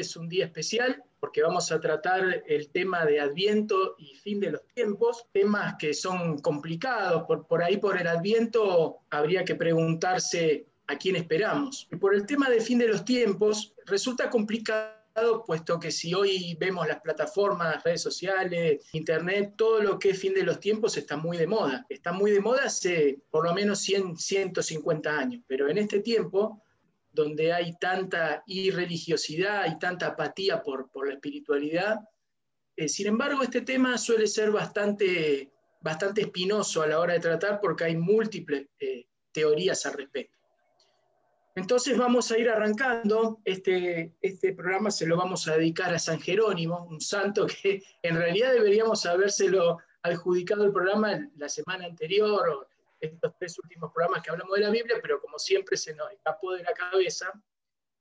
Es un día especial porque vamos a tratar el tema de Adviento y fin de los tiempos, temas que son complicados. Por, por ahí, por el Adviento, habría que preguntarse a quién esperamos. Y por el tema de fin de los tiempos, resulta complicado puesto que si hoy vemos las plataformas, redes sociales, internet, todo lo que es fin de los tiempos está muy de moda. Está muy de moda hace por lo menos 100, 150 años, pero en este tiempo donde hay tanta irreligiosidad y tanta apatía por, por la espiritualidad. Eh, sin embargo, este tema suele ser bastante, bastante espinoso a la hora de tratar porque hay múltiples eh, teorías al respecto. Entonces vamos a ir arrancando. Este, este programa se lo vamos a dedicar a San Jerónimo, un santo que en realidad deberíamos habérselo adjudicado el programa la semana anterior estos tres últimos programas que hablamos de la Biblia, pero como siempre se nos escapó de la cabeza,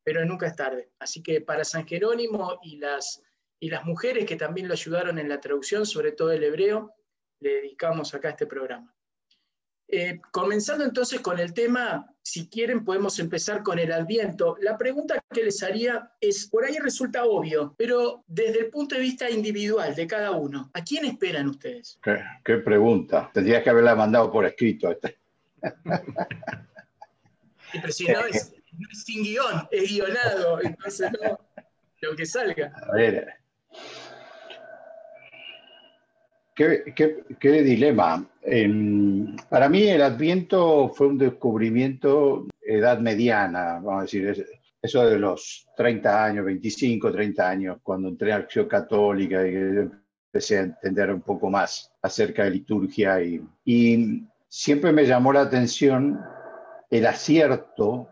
pero nunca es tarde. Así que para San Jerónimo y las, y las mujeres que también lo ayudaron en la traducción, sobre todo el hebreo, le dedicamos acá este programa. Eh, comenzando entonces con el tema, si quieren podemos empezar con el adviento. La pregunta que les haría es, por ahí resulta obvio, pero desde el punto de vista individual de cada uno, ¿a quién esperan ustedes? Qué, pregunta. Tendrías que haberla mandado por escrito. si no es, sin guion, es guionado, entonces no, lo que salga. A ver. Qué, dilema. para mí el Adviento fue un descubrimiento edad mediana, vamos a decir, eso de los 30 años, 25, 30 años, cuando entré a Acción Católica y empecé a entender un poco más acerca de liturgia y siempre me llamó la atención el acierto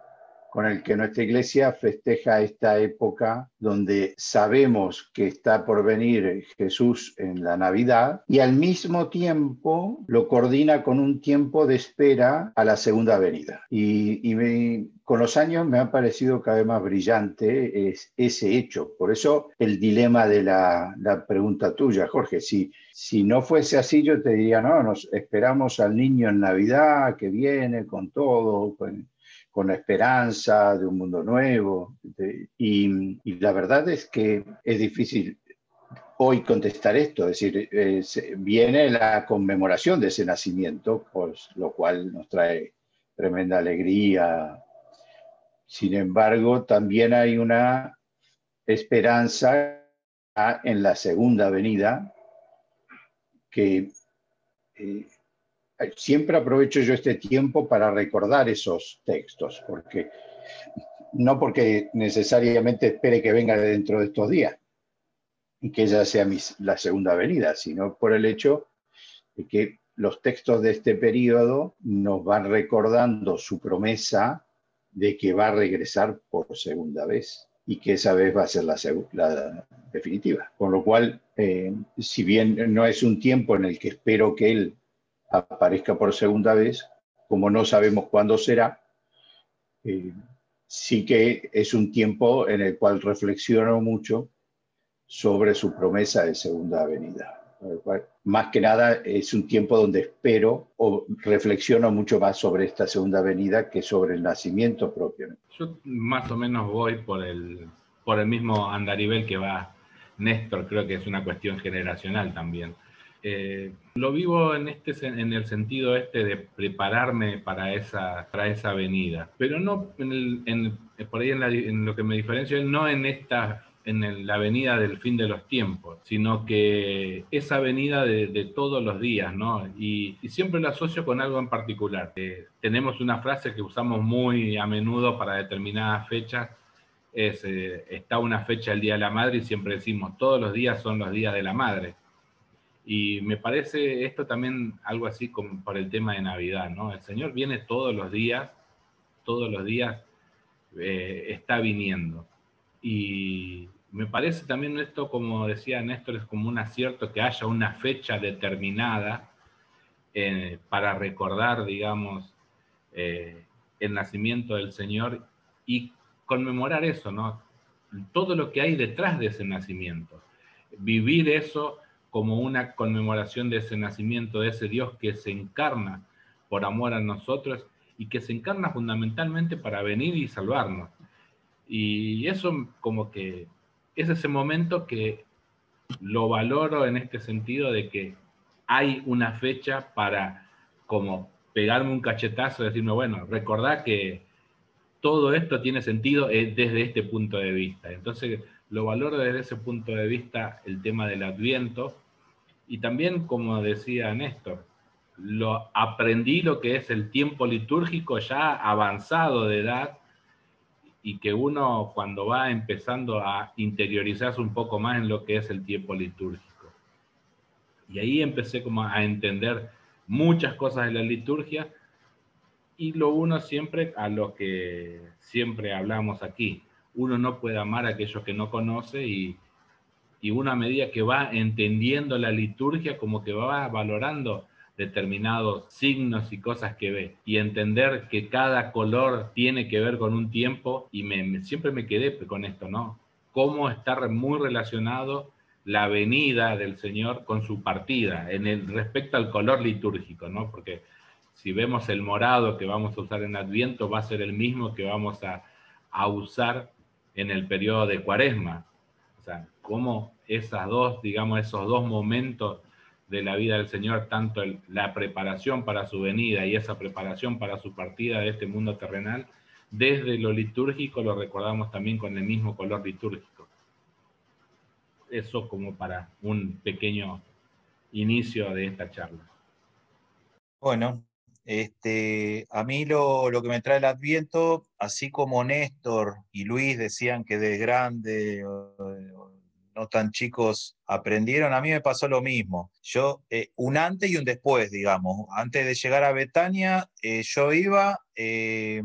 con el que nuestra iglesia festeja esta época donde sabemos que está por venir Jesús en la Navidad y al mismo tiempo lo coordina con un tiempo de espera a la segunda venida. Y, con los años me ha parecido cada vez más brillante ese hecho. Por eso el dilema de la, pregunta tuya, Jorge, si, si no fuese así yo te diría, no, nos esperamos al niño en Navidad que viene con todo. Con la esperanza de un mundo nuevo. y, la verdad es que es difícil hoy contestar esto, es decir, viene la conmemoración de ese nacimiento, pues, lo cual nos trae tremenda alegría. Sin embargo, también hay una esperanza en la segunda venida que eh, siempre aprovecho yo este tiempo para recordar esos textos, porque no porque necesariamente espere que venga dentro de estos días y que ella sea la segunda venida, sino por el hecho de que los textos de este periodo nos van recordando su promesa de que va a regresar por segunda vez y que esa vez va a ser la, la definitiva. Con lo cual, eh, si bien no es un tiempo en el que espero que él aparezca por segunda vez, como no sabemos cuándo será, eh, sí que es un tiempo en el cual reflexiono mucho sobre su promesa de segunda venida. Más que nada es un tiempo donde espero o reflexiono mucho más sobre esta segunda venida que sobre el nacimiento propio. Yo más o menos voy por el, por el mismo andarivel que va Néstor, creo que es una cuestión generacional también. Eh, lo vivo en, este, en el sentido este de prepararme para esa, para esa venida, pero no en por ahí en, lo que me diferencio, no en esta en la venida del fin de los tiempos, sino que esa venida de, todos los días, ¿no? Y, siempre lo asocio con algo en particular. Eh, tenemos una frase que usamos muy a menudo para determinadas fechas, eh, está una fecha el Día de la Madre y siempre decimos, todos los días son los días de la Madre. Y me parece esto también algo así como por el tema de Navidad, ¿no? El Señor viene todos los días, todos los días eh, está viniendo. Y, me parece también esto, como decía Néstor, es como un acierto que haya una fecha determinada eh, para recordar, digamos, eh, el nacimiento del Señor y conmemorar eso, ¿no? Todo lo que hay detrás de ese nacimiento. Vivir eso como una conmemoración de ese nacimiento, de ese Dios que se encarna por amor a nosotros y que se encarna fundamentalmente para venir y salvarnos. Y eso como que es ese momento que lo valoro en este sentido de que hay una fecha para como pegarme un cachetazo decirme, bueno, recordad que todo esto tiene sentido eh, desde este punto de vista. Entonces, lo valoro desde ese punto de vista el tema del adviento y también, como decía Néstor, lo aprendí lo que es el tiempo litúrgico ya avanzado de edad y que uno cuando va empezando a interiorizarse un poco más en lo que es el tiempo litúrgico. Y ahí empecé como a entender muchas cosas de la liturgia y lo uno siempre a lo que siempre hablamos aquí. Uno no puede amar a aquellos que no conoce y, y uno a medida que va entendiendo la liturgia como que va valorando determinados signos y cosas que ve y entender que cada color tiene que ver con un tiempo y me, siempre me quedé con esto, ¿no? Cómo está muy relacionado la venida del Señor con su partida en el respecto al color litúrgico, ¿no? Porque si vemos el morado que vamos a usar en Adviento va a ser el mismo que vamos a, a usar en el periodo de Cuaresma. O sea, cómo esas dos, digamos, esos dos momentos de la vida del Señor, tanto la preparación para su venida y esa preparación para su partida de este mundo terrenal, desde lo litúrgico lo recordamos también con el mismo color litúrgico. Eso como para un pequeño inicio de esta charla. Bueno, este, a mí lo, lo, que me trae el Adviento, así como Néstor y Luis decían que de grande no tan chicos aprendieron, a mí me pasó lo mismo. Yo, eh, un antes y un después, digamos. Antes de llegar a Betania, eh, yo iba eh,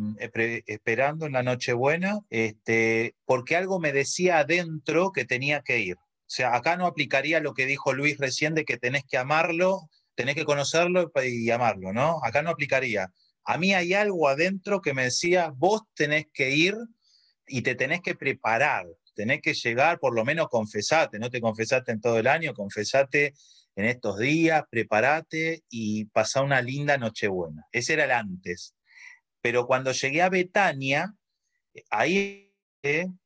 esperando en la Nochebuena, este, porque algo me decía adentro que tenía que ir. O sea, acá no aplicaría lo que dijo Luis recién de que tenés que amarlo, tenés que conocerlo y amarlo, ¿no? Acá no aplicaría. A mí hay algo adentro que me decía, vos tenés que ir y te tenés que preparar tenés que llegar, por lo menos confesate, no te confesaste en todo el año, confesate en estos días, prepárate y pasá una linda Nochebuena. Ese era el antes. Pero cuando llegué a Betania, ahí,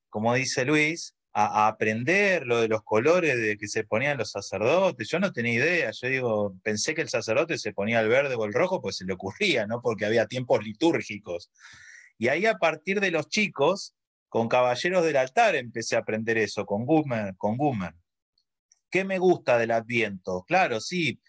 como dice Luis, a, aprender lo de los colores de que se ponían los sacerdotes. Yo no tenía idea, yo digo, pensé que el sacerdote se ponía el verde o el rojo, pues se le ocurría, ¿no? Porque había tiempos litúrgicos. Y ahí a partir de los chicos, con Caballeros del Altar empecé a aprender eso, con Gummer, con ¿Qué me gusta del Adviento? Claro, sí,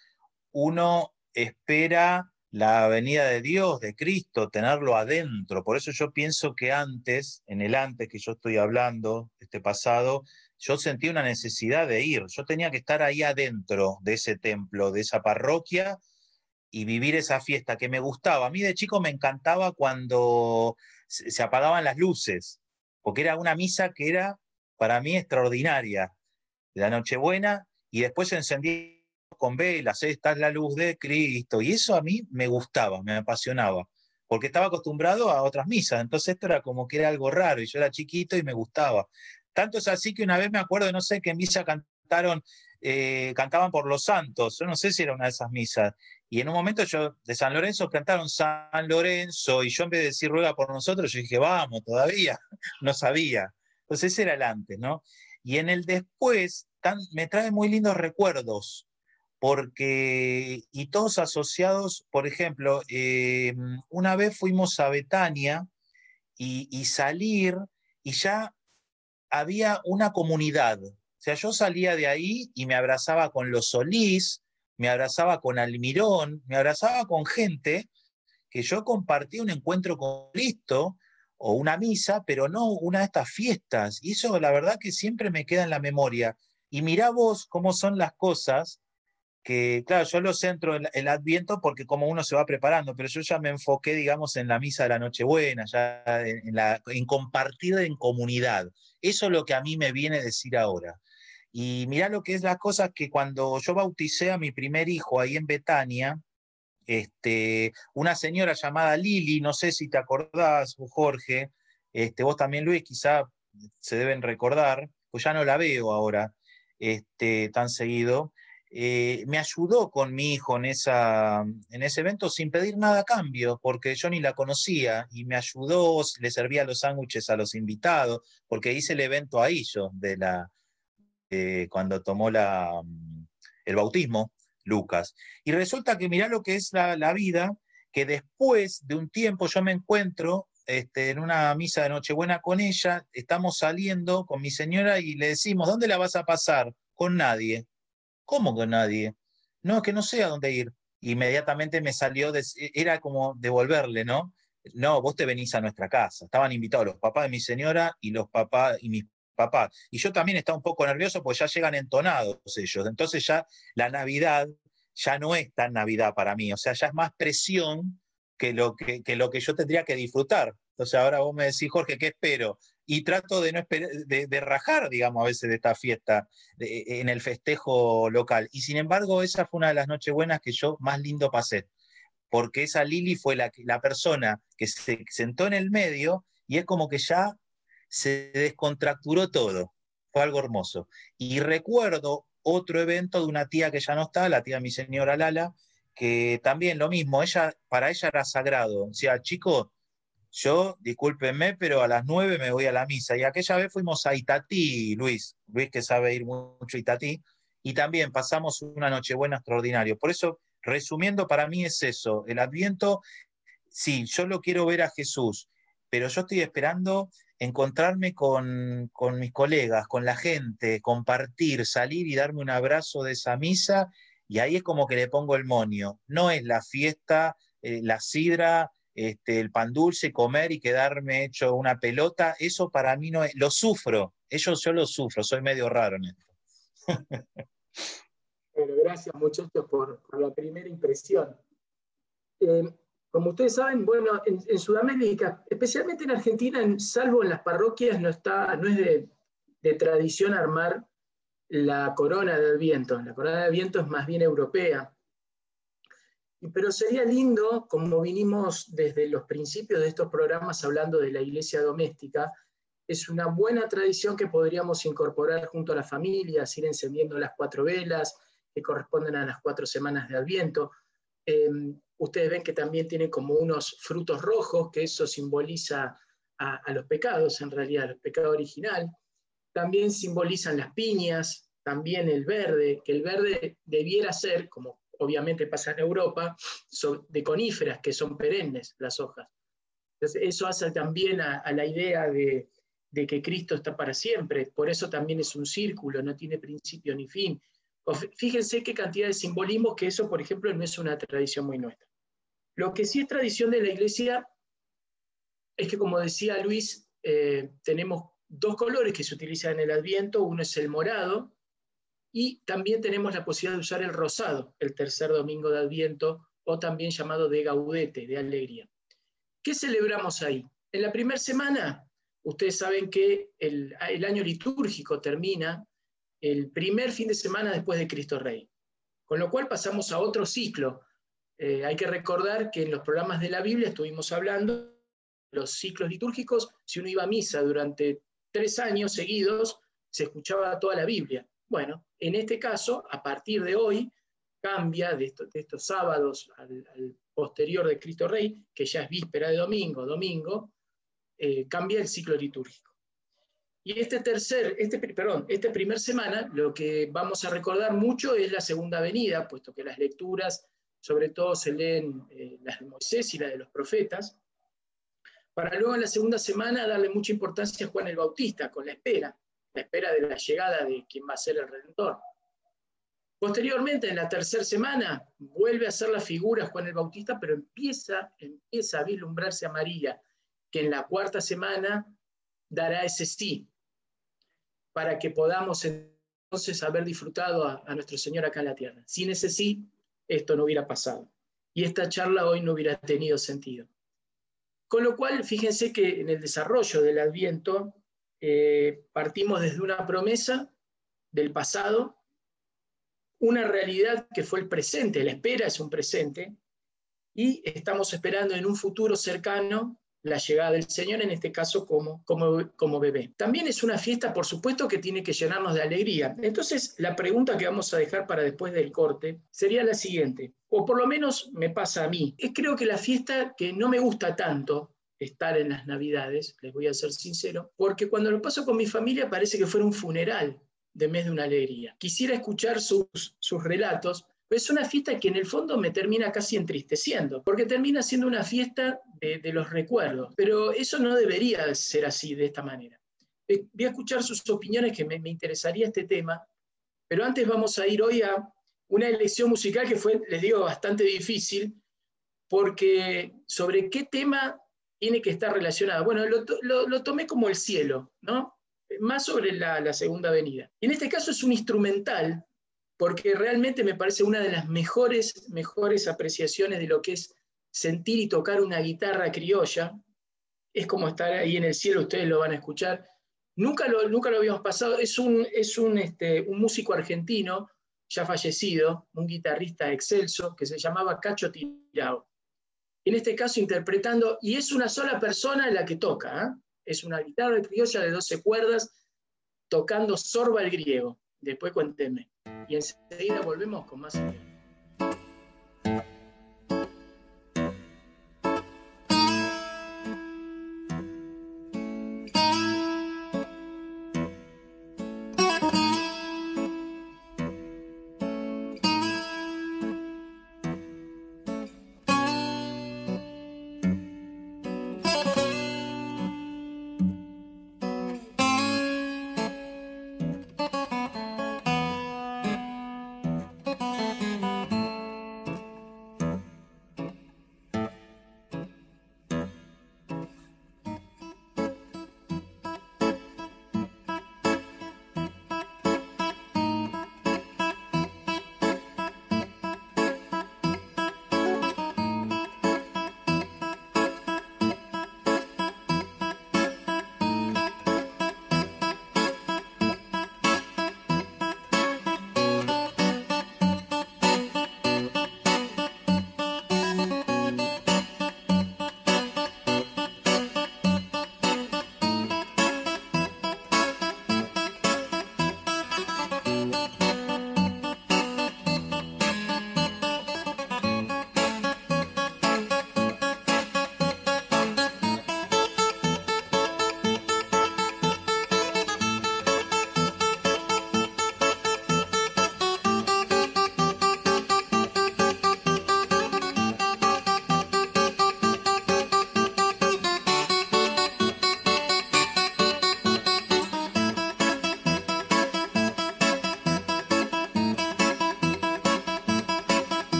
uno espera la venida de Dios, de Cristo, tenerlo adentro. Por eso yo pienso que antes, en el antes que yo estoy hablando, este pasado, yo sentí una necesidad de ir. Yo tenía que estar ahí adentro de ese templo, de esa parroquia y vivir esa fiesta que me gustaba. A mí de chico me encantaba cuando se apagaban las luces porque era una misa que era para mí extraordinaria. La Nochebuena, y después se encendía con velas, esta es la luz de Cristo, y eso a mí me gustaba, me apasionaba, porque estaba acostumbrado a otras misas, entonces esto era como que era algo raro, y yo era chiquito y me gustaba. Tanto es así que una vez me acuerdo, no sé qué misa cantaron, eh, cantaban por los santos, yo no sé si era una de esas misas, y en un momento yo, de San Lorenzo, cantaron San Lorenzo, y yo en vez de decir ruega por nosotros, yo dije, vamos, todavía, no sabía. Entonces ese era el antes, ¿no? Y en el después me trae muy lindos recuerdos, porque, y todos asociados, por ejemplo, eh, una vez fuimos a Betania y, salir, y ya había una comunidad. O sea, yo salía de ahí y me abrazaba con los Solís, me abrazaba con Almirón, me abrazaba con gente que yo compartí un encuentro con Cristo o una misa, pero no una de estas fiestas. Y eso la verdad que siempre me queda en la memoria. Y mirá vos cómo son las cosas que, claro, yo lo centro en el Adviento porque como uno se va preparando, pero yo ya me enfoqué, digamos, en la misa de la Nochebuena, ya en, la, en compartir en comunidad. Eso es lo que a mí me viene a decir ahora. Y mirá lo que es la cosa que cuando yo bauticé a mi primer hijo ahí en Betania, este, una señora llamada Lili, no sé si te acordás, Jorge, este, vos también Luis, quizá se deben recordar, pues ya no la veo ahora este, tan seguido, eh, me ayudó con mi hijo en, en ese evento sin pedir nada a cambio, porque yo ni la conocía y me ayudó, le servía los sándwiches a los invitados, porque hice el evento ahí yo, de la, cuando tomó la, el bautismo, Lucas. Y resulta que mirá lo que es la, la vida, que después de un tiempo yo me encuentro este, en una misa de Nochebuena con ella, estamos saliendo con mi señora y le decimos, ¿dónde la vas a pasar? Con nadie. ¿Cómo con nadie? No, que no sé a dónde ir. Inmediatamente me salió, era como devolverle, ¿no? No, vos te venís a nuestra casa. Estaban invitados los papás de mi señora y los papás y mis papás. Y yo también estaba un poco nervioso porque ya llegan entonados ellos. Entonces ya la Navidad ya no es tan Navidad para mí. O sea, ya es más presión que, lo que yo tendría que disfrutar. Entonces ahora vos me decís, Jorge, ¿qué espero? Y trato de no de, rajar, digamos, a veces de esta fiesta en el festejo local. Y sin embargo, esa fue una de las noches buenas que yo más lindo pasé, porque esa Lili fue la, la persona que se sentó en el medio y es como que ya se descontracturó todo. Fue algo hermoso. Y recuerdo otro evento de una tía que ya no está, la tía mi señora Lala, que también lo mismo, ella, para ella era sagrado. O sea, chico, yo, discúlpenme, pero a las nueve me voy a la misa. Y aquella vez fuimos a Itatí, Luis, Luis que sabe ir mucho a Itatí, y también pasamos una Nochebuena extraordinaria. Por eso, resumiendo, para mí es eso, el Adviento, sí, yo lo quiero ver a Jesús, pero yo estoy esperando encontrarme con, con mis colegas, con la gente, compartir, salir y darme un abrazo de esa misa y ahí es como que le pongo el monio. No es la fiesta, eh, la sidra, este, el pan dulce, comer y quedarme hecho una pelota. Eso para mí no es. Lo sufro. Eso yo lo sufro. Soy medio raro en esto. bueno, gracias muchachos por, la primera impresión. Eh, como ustedes saben, bueno, en, Sudamérica, especialmente en Argentina, salvo en las parroquias, no, está, no es de, de tradición armar la corona del viento. La corona del viento es más bien europea. Pero sería lindo, como vinimos desde los principios de estos programas hablando de la iglesia doméstica, es una buena tradición que podríamos incorporar junto a las familias, ir encendiendo las cuatro velas que corresponden a las cuatro semanas de Adviento. Em, ustedes ven que también tiene como unos frutos rojos, que eso simboliza a, a los pecados, en realidad, el pecado original también simbolizan las piñas, también el verde, que el verde debiera ser, como obviamente pasa en Europa, de coníferas, que son perennes las hojas. Entonces, eso hace también a, la idea de, que Cristo está para siempre, por eso también es un círculo, no tiene principio ni fin. Fíjense qué cantidad de simbolismo que eso, por ejemplo, no es una tradición muy nuestra. Lo que sí es tradición de la iglesia es que, como decía Luis, eh, tenemos dos colores que se utilizan en el Adviento, uno es el morado y también tenemos la posibilidad de usar el rosado el tercer domingo de Adviento o también llamado de gaudete, de alegría. ¿Qué celebramos ahí? En la primera semana, ustedes saben que el, año litúrgico termina el primer fin de semana después de Cristo Rey, con lo cual pasamos a otro ciclo. Eh, hay que recordar que en los programas de la Biblia estuvimos hablando los ciclos litúrgicos, si uno iba a misa durante tres años seguidos se escuchaba toda la Biblia. Bueno, en este caso, a partir de hoy, cambia de, estos sábados al, posterior de Cristo Rey, que ya es víspera de domingo, domingo, eh, cambia el ciclo litúrgico. Y este tercer, este, perdón, esta primera semana, lo que vamos a recordar mucho es la segunda venida, puesto que las lecturas, sobre todo se leen eh, las de Moisés y las de los profetas, para luego en la segunda semana darle mucha importancia a Juan el Bautista, con la espera, la espera de la llegada de quien va a ser el Redentor. Posteriormente, en la tercera semana, vuelve a ser la figura Juan el Bautista, pero empieza, empieza a vislumbrarse a María, que en la cuarta semana dará ese sí, para que podamos entonces haber disfrutado a, a nuestro Señor acá en la tierra. Sin ese sí, esto no hubiera pasado. Y esta charla hoy no hubiera tenido sentido. Con lo cual, fíjense que en el desarrollo del Adviento eh, partimos desde una promesa del pasado, una realidad que fue el presente, la espera es un presente, y estamos esperando en un futuro cercano la llegada del Señor, en este caso como, como, como bebé. También es una fiesta, por supuesto, que tiene que llenarnos de alegría. Entonces, la pregunta que vamos a dejar para después del corte sería la siguiente, o por lo menos me pasa a mí. Es creo que la fiesta que no me gusta tanto estar en las Navidades, les voy a ser sincero, porque cuando lo paso con mi familia parece que fuera un funeral de mes de una alegría. Quisiera escuchar sus, sus relatos, es una fiesta que en el fondo me termina casi entristeciendo, porque termina siendo una fiesta de, los recuerdos, pero eso no debería ser así, de esta manera. Eh, voy a escuchar sus opiniones, que me, me interesaría este tema, pero antes vamos a ir hoy a una elección musical que fue, les digo, bastante difícil, porque sobre qué tema tiene que estar relacionado. Bueno, lo, tomé como el cielo, ¿no? Más sobre la, la segunda venida. Y en este caso es un instrumental porque realmente me parece una de las mejores, mejores apreciaciones de lo que es sentir y tocar una guitarra criolla. Es como estar ahí en el cielo, ustedes lo van a escuchar. Nunca lo, nunca lo habíamos pasado. Es un, es un, este, un músico argentino ya fallecido, un guitarrista excelso, que se llamaba Cacho Tirao. En este caso interpretando, y es una sola persona la que toca, ¿eh? es una guitarra criolla de 12 cuerdas, tocando sorba el griego. Después cuéntenme y enseguida volvemos con más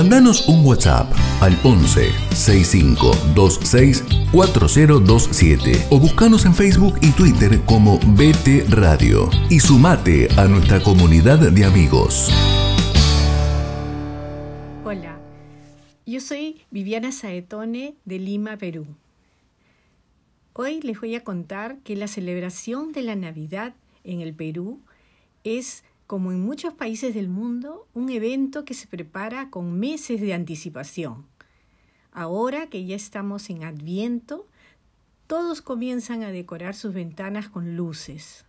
Mandanos un WhatsApp al 11 6526 4027 o buscanos en Facebook y Twitter como BT Radio y sumate a nuestra comunidad de amigos. Hola, yo soy Viviana Saetone de Lima, Perú. Hoy les voy a contar que la celebración de la Navidad en el Perú es como en muchos países del mundo, un evento que se prepara con meses de anticipación. Ahora que ya estamos en Adviento, todos comienzan a decorar sus ventanas con luces.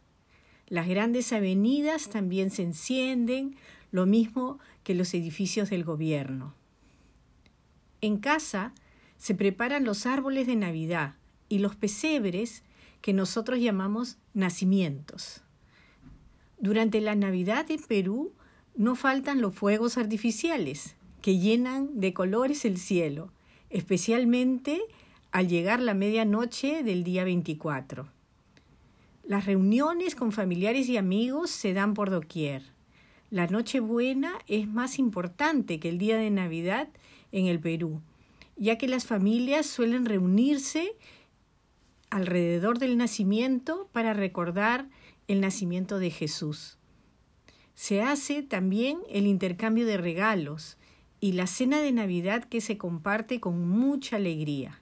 Las grandes avenidas también se encienden, lo mismo que los edificios del gobierno. En casa se preparan los árboles de Navidad y los pesebres que nosotros llamamos nacimientos. Durante la Navidad en Perú no faltan los fuegos artificiales que llenan de colores el cielo, especialmente al llegar la medianoche del día 24. Las reuniones con familiares y amigos se dan por doquier. La Nochebuena es más importante que el día de Navidad en el Perú, ya que las familias suelen reunirse alrededor del nacimiento para recordar el nacimiento de Jesús. Se hace también el intercambio de regalos y la cena de Navidad que se comparte con mucha alegría.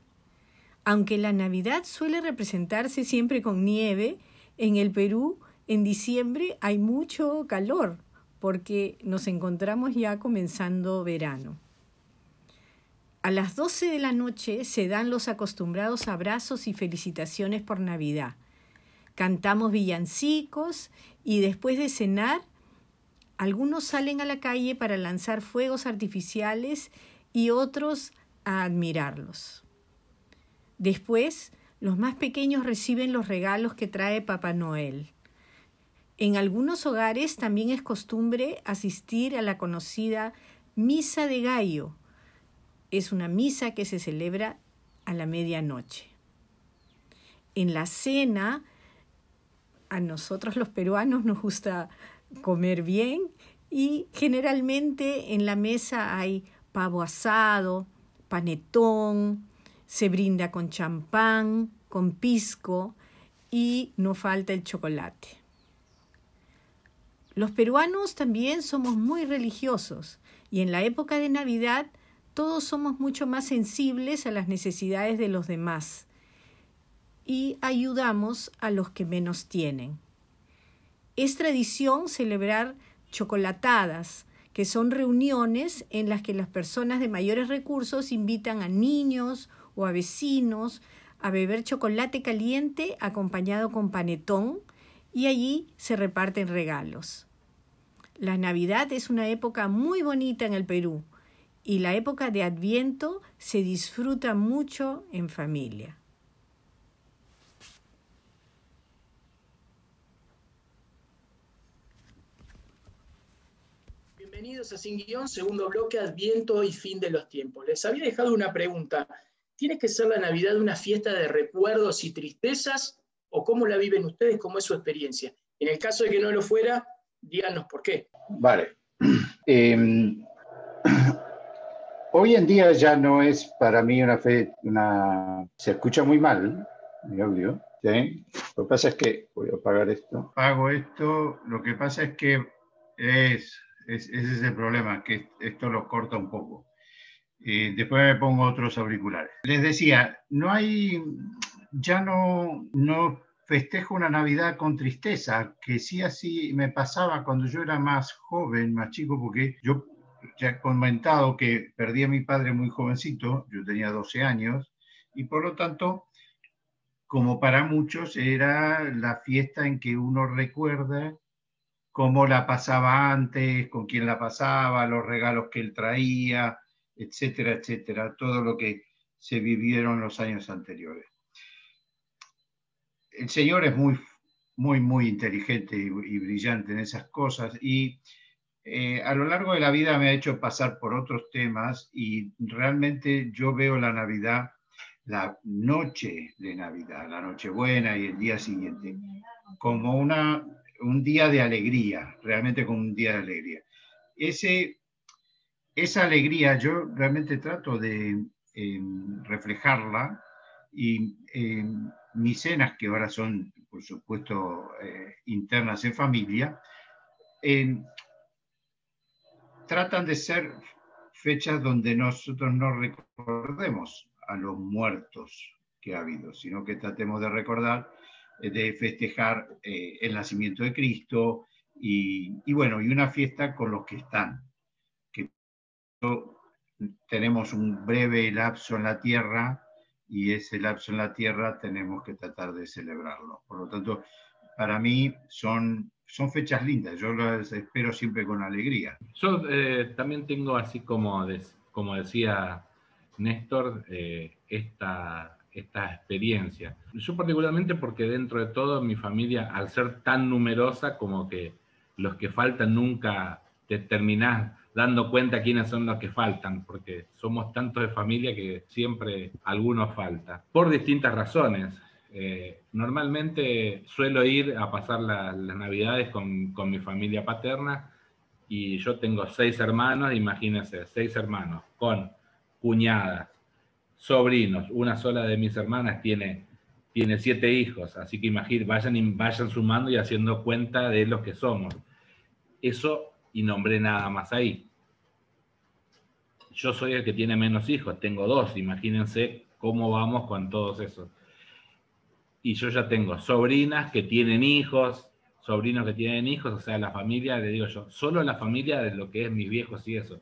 Aunque la Navidad suele representarse siempre con nieve, en el Perú en diciembre hay mucho calor porque nos encontramos ya comenzando verano. A las 12 de la noche se dan los acostumbrados abrazos y felicitaciones por Navidad cantamos villancicos y después de cenar, algunos salen a la calle para lanzar fuegos artificiales y otros a admirarlos. Después, los más pequeños reciben los regalos que trae Papá Noel. En algunos hogares también es costumbre asistir a la conocida Misa de Gallo. Es una misa que se celebra a la medianoche. En la cena a nosotros los peruanos nos gusta comer bien y generalmente en la mesa hay pavo asado, panetón, se brinda con champán, con pisco y no falta el chocolate. Los peruanos también somos muy religiosos y en la época de Navidad todos somos mucho más sensibles a las necesidades de los demás y ayudamos a los que menos tienen. Es tradición celebrar chocolatadas, que son reuniones en las que las personas de mayores recursos invitan a niños o a vecinos a beber chocolate caliente acompañado con panetón y allí se reparten regalos. La Navidad es una época muy bonita en el Perú y la época de Adviento se disfruta mucho en familia. Bienvenidos a Sin Guión, segundo bloque, Adviento y fin de los tiempos. Les había dejado una pregunta. ¿Tiene que ser la Navidad una fiesta de recuerdos y tristezas? ¿O cómo la viven ustedes? ¿Cómo es su experiencia? En el caso de que no lo fuera, díganos por qué. Vale. Em, hoy en día ya no es para mí una fe, una... Se escucha muy mal mi audio. ¿sí? Lo que pasa es que, voy a apagar esto. Hago esto, lo que pasa es que es ese es el problema, que esto lo corta un poco. después me pongo otros auriculares. Les decía, no hay, ya no, no festejo una Navidad con tristeza, que sí así me pasaba cuando yo era más joven, más chico, porque yo ya he comentado que perdí a mi padre muy jovencito, yo tenía 12 años, y por lo tanto, como para muchos, era la fiesta en que uno recuerda cómo la pasaba antes, con quién la pasaba, los regalos que él traía, etcétera, etcétera, todo lo que se vivieron los años anteriores. El Señor es muy, muy, muy inteligente y, brillante en esas cosas y eh, a lo largo de la vida me ha hecho pasar por otros temas y realmente yo veo la Navidad, la noche de Navidad, la Nochebuena y el día siguiente, como una un día de alegría, realmente como un día de alegría. Ese, esa alegría yo realmente trato de em, reflejarla y em, mis cenas, que ahora son, por supuesto, eh, internas en familia, em, tratan de ser fechas donde nosotros no recordemos a los muertos que ha habido, sino que tratemos de recordar, eh, de festejar eh, el nacimiento de Cristo y, bueno, y una fiesta con los que están, que tenemos un breve lapso en la tierra y ese lapso en la tierra tenemos que tratar de celebrarlo. Por lo tanto, para mí son, son fechas lindas, yo las espero siempre con alegría. Yo eh, también tengo, así como, como decía Néstor, eh, esta, esta experiencia. Yo particularmente porque dentro de todo mi familia, al ser tan numerosa, como que los que faltan nunca te terminás dando cuenta quiénes son los que faltan, porque somos tantos de familia que siempre algunos falta, por distintas razones. Eh, normalmente suelo ir a pasar las navidades con, con, mi familia paterna y yo tengo seis hermanos, imagínense, seis hermanos, con cuñadas, sobrinos, una sola de mis hermanas tiene, tiene siete hijos, así que imagínense, vayan, vayan sumando y haciendo cuenta de los que somos. Eso y nombré nada más ahí. Yo soy el que tiene menos hijos, tengo dos, imagínense cómo vamos con todos esos. Y yo ya tengo sobrinas que tienen hijos, sobrinos que tienen hijos, o sea, la familia, le digo yo, solo la familia de lo que es mis viejos y eso.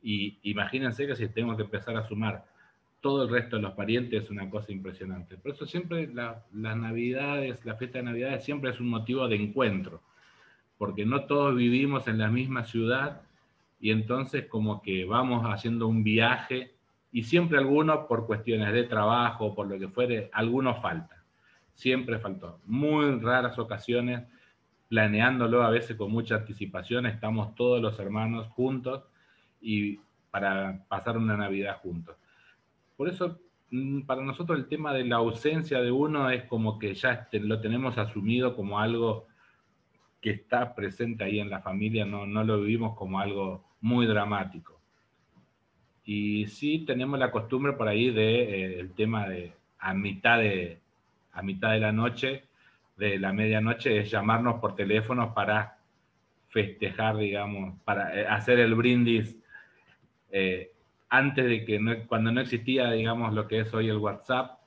Y imagínense que si tengo que empezar a sumar todo el resto de los parientes es una cosa impresionante. Por eso siempre las navidades, la fiesta de navidades siempre es un motivo de encuentro porque no todos vivimos en la misma ciudad y entonces como que vamos haciendo un viaje y siempre algunos por cuestiones de trabajo, por lo que fuere, algunos falta. Siempre faltó. Muy raras ocasiones, planeándolo a veces con mucha anticipación, estamos todos los hermanos juntos y para pasar una Navidad juntos. Por eso, mm, para nosotros el tema de la ausencia de uno es como que ya este, lo tenemos asumido como algo que está presente ahí en la familia, no, no lo vivimos como algo muy dramático. Y sí tenemos la costumbre por ahí de eh, el tema de a mitad de a mitad de la noche, de la medianoche, es llamarnos por teléfono para festejar, digamos, para eh, hacer el brindis eh, antes de que, no, cuando no existía, digamos, lo que es hoy el WhatsApp,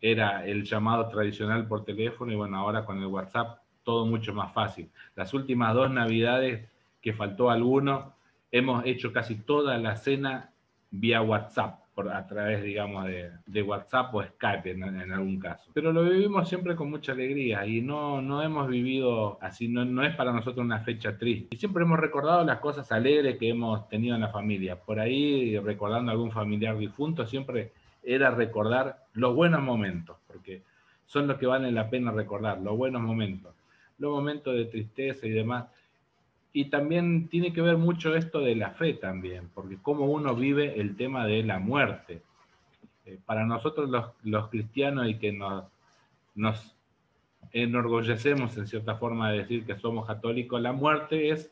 era el llamado tradicional por teléfono y bueno, ahora con el WhatsApp todo mucho más fácil. Las últimas dos navidades que faltó alguno, hemos hecho casi toda la cena vía WhatsApp, por, a través, digamos, de, WhatsApp o Skype en, algún caso. Pero lo vivimos siempre con mucha alegría y no, no hemos vivido así, no, no es para nosotros una fecha triste. Y siempre hemos recordado las cosas alegres que hemos tenido en la familia. Por ahí, recordando a algún familiar difunto, siempre era recordar los buenos momentos, porque son los que valen la pena recordar, los buenos momentos los momentos de tristeza y demás. Y también tiene que ver mucho esto de la fe también, porque cómo uno vive el tema de la muerte. Eh, para nosotros los, los, cristianos y que nos, nos enorgullecemos en cierta forma de decir que somos católicos, la muerte es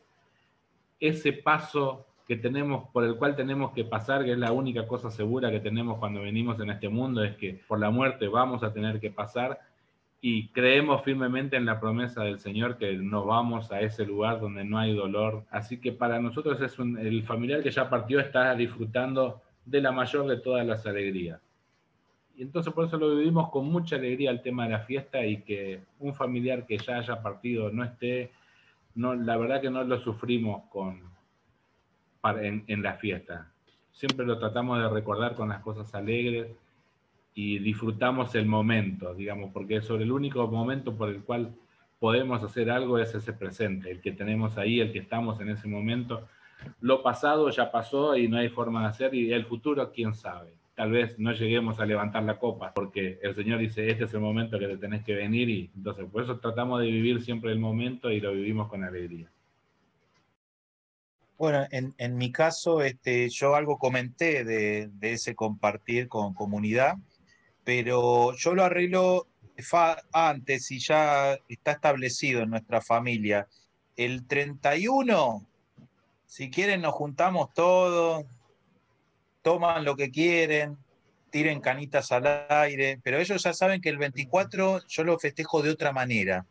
ese paso que tenemos, por el cual tenemos que pasar, que es la única cosa segura que tenemos cuando venimos en este mundo, es que por la muerte vamos a tener que pasar y creemos firmemente en la promesa del Señor que nos vamos a ese lugar donde no hay dolor. Así que para nosotros es el familiar que ya partió está disfrutando de la mayor de todas las alegrías. Y entonces por eso lo vivimos con mucha alegría el tema de la fiesta y que un familiar que ya haya partido no esté, no, la verdad que no lo sufrimos con, en, en la fiesta. Siempre lo tratamos de recordar con las cosas alegres y disfrutamos el momento, digamos, porque sobre el único momento por el cual podemos hacer algo es ese presente, el que tenemos ahí, el que estamos en ese momento. Lo pasado ya pasó y no hay forma de hacer, y el futuro, quién sabe. Tal vez no lleguemos a levantar la copa, porque el Señor dice, este es el momento que te tenés que venir, y entonces por eso tratamos de vivir siempre el momento y lo vivimos con alegría. Bueno, en, en mi caso, este, yo algo comenté de, de ese compartir con comunidad, pero yo lo arreglo antes y ya está establecido en nuestra familia. El 31 Si quieren nos juntamos todos, toman lo que quieren, tiren canitas al aire, pero ellos ya saben que el 24 yo lo festejo de otra manera.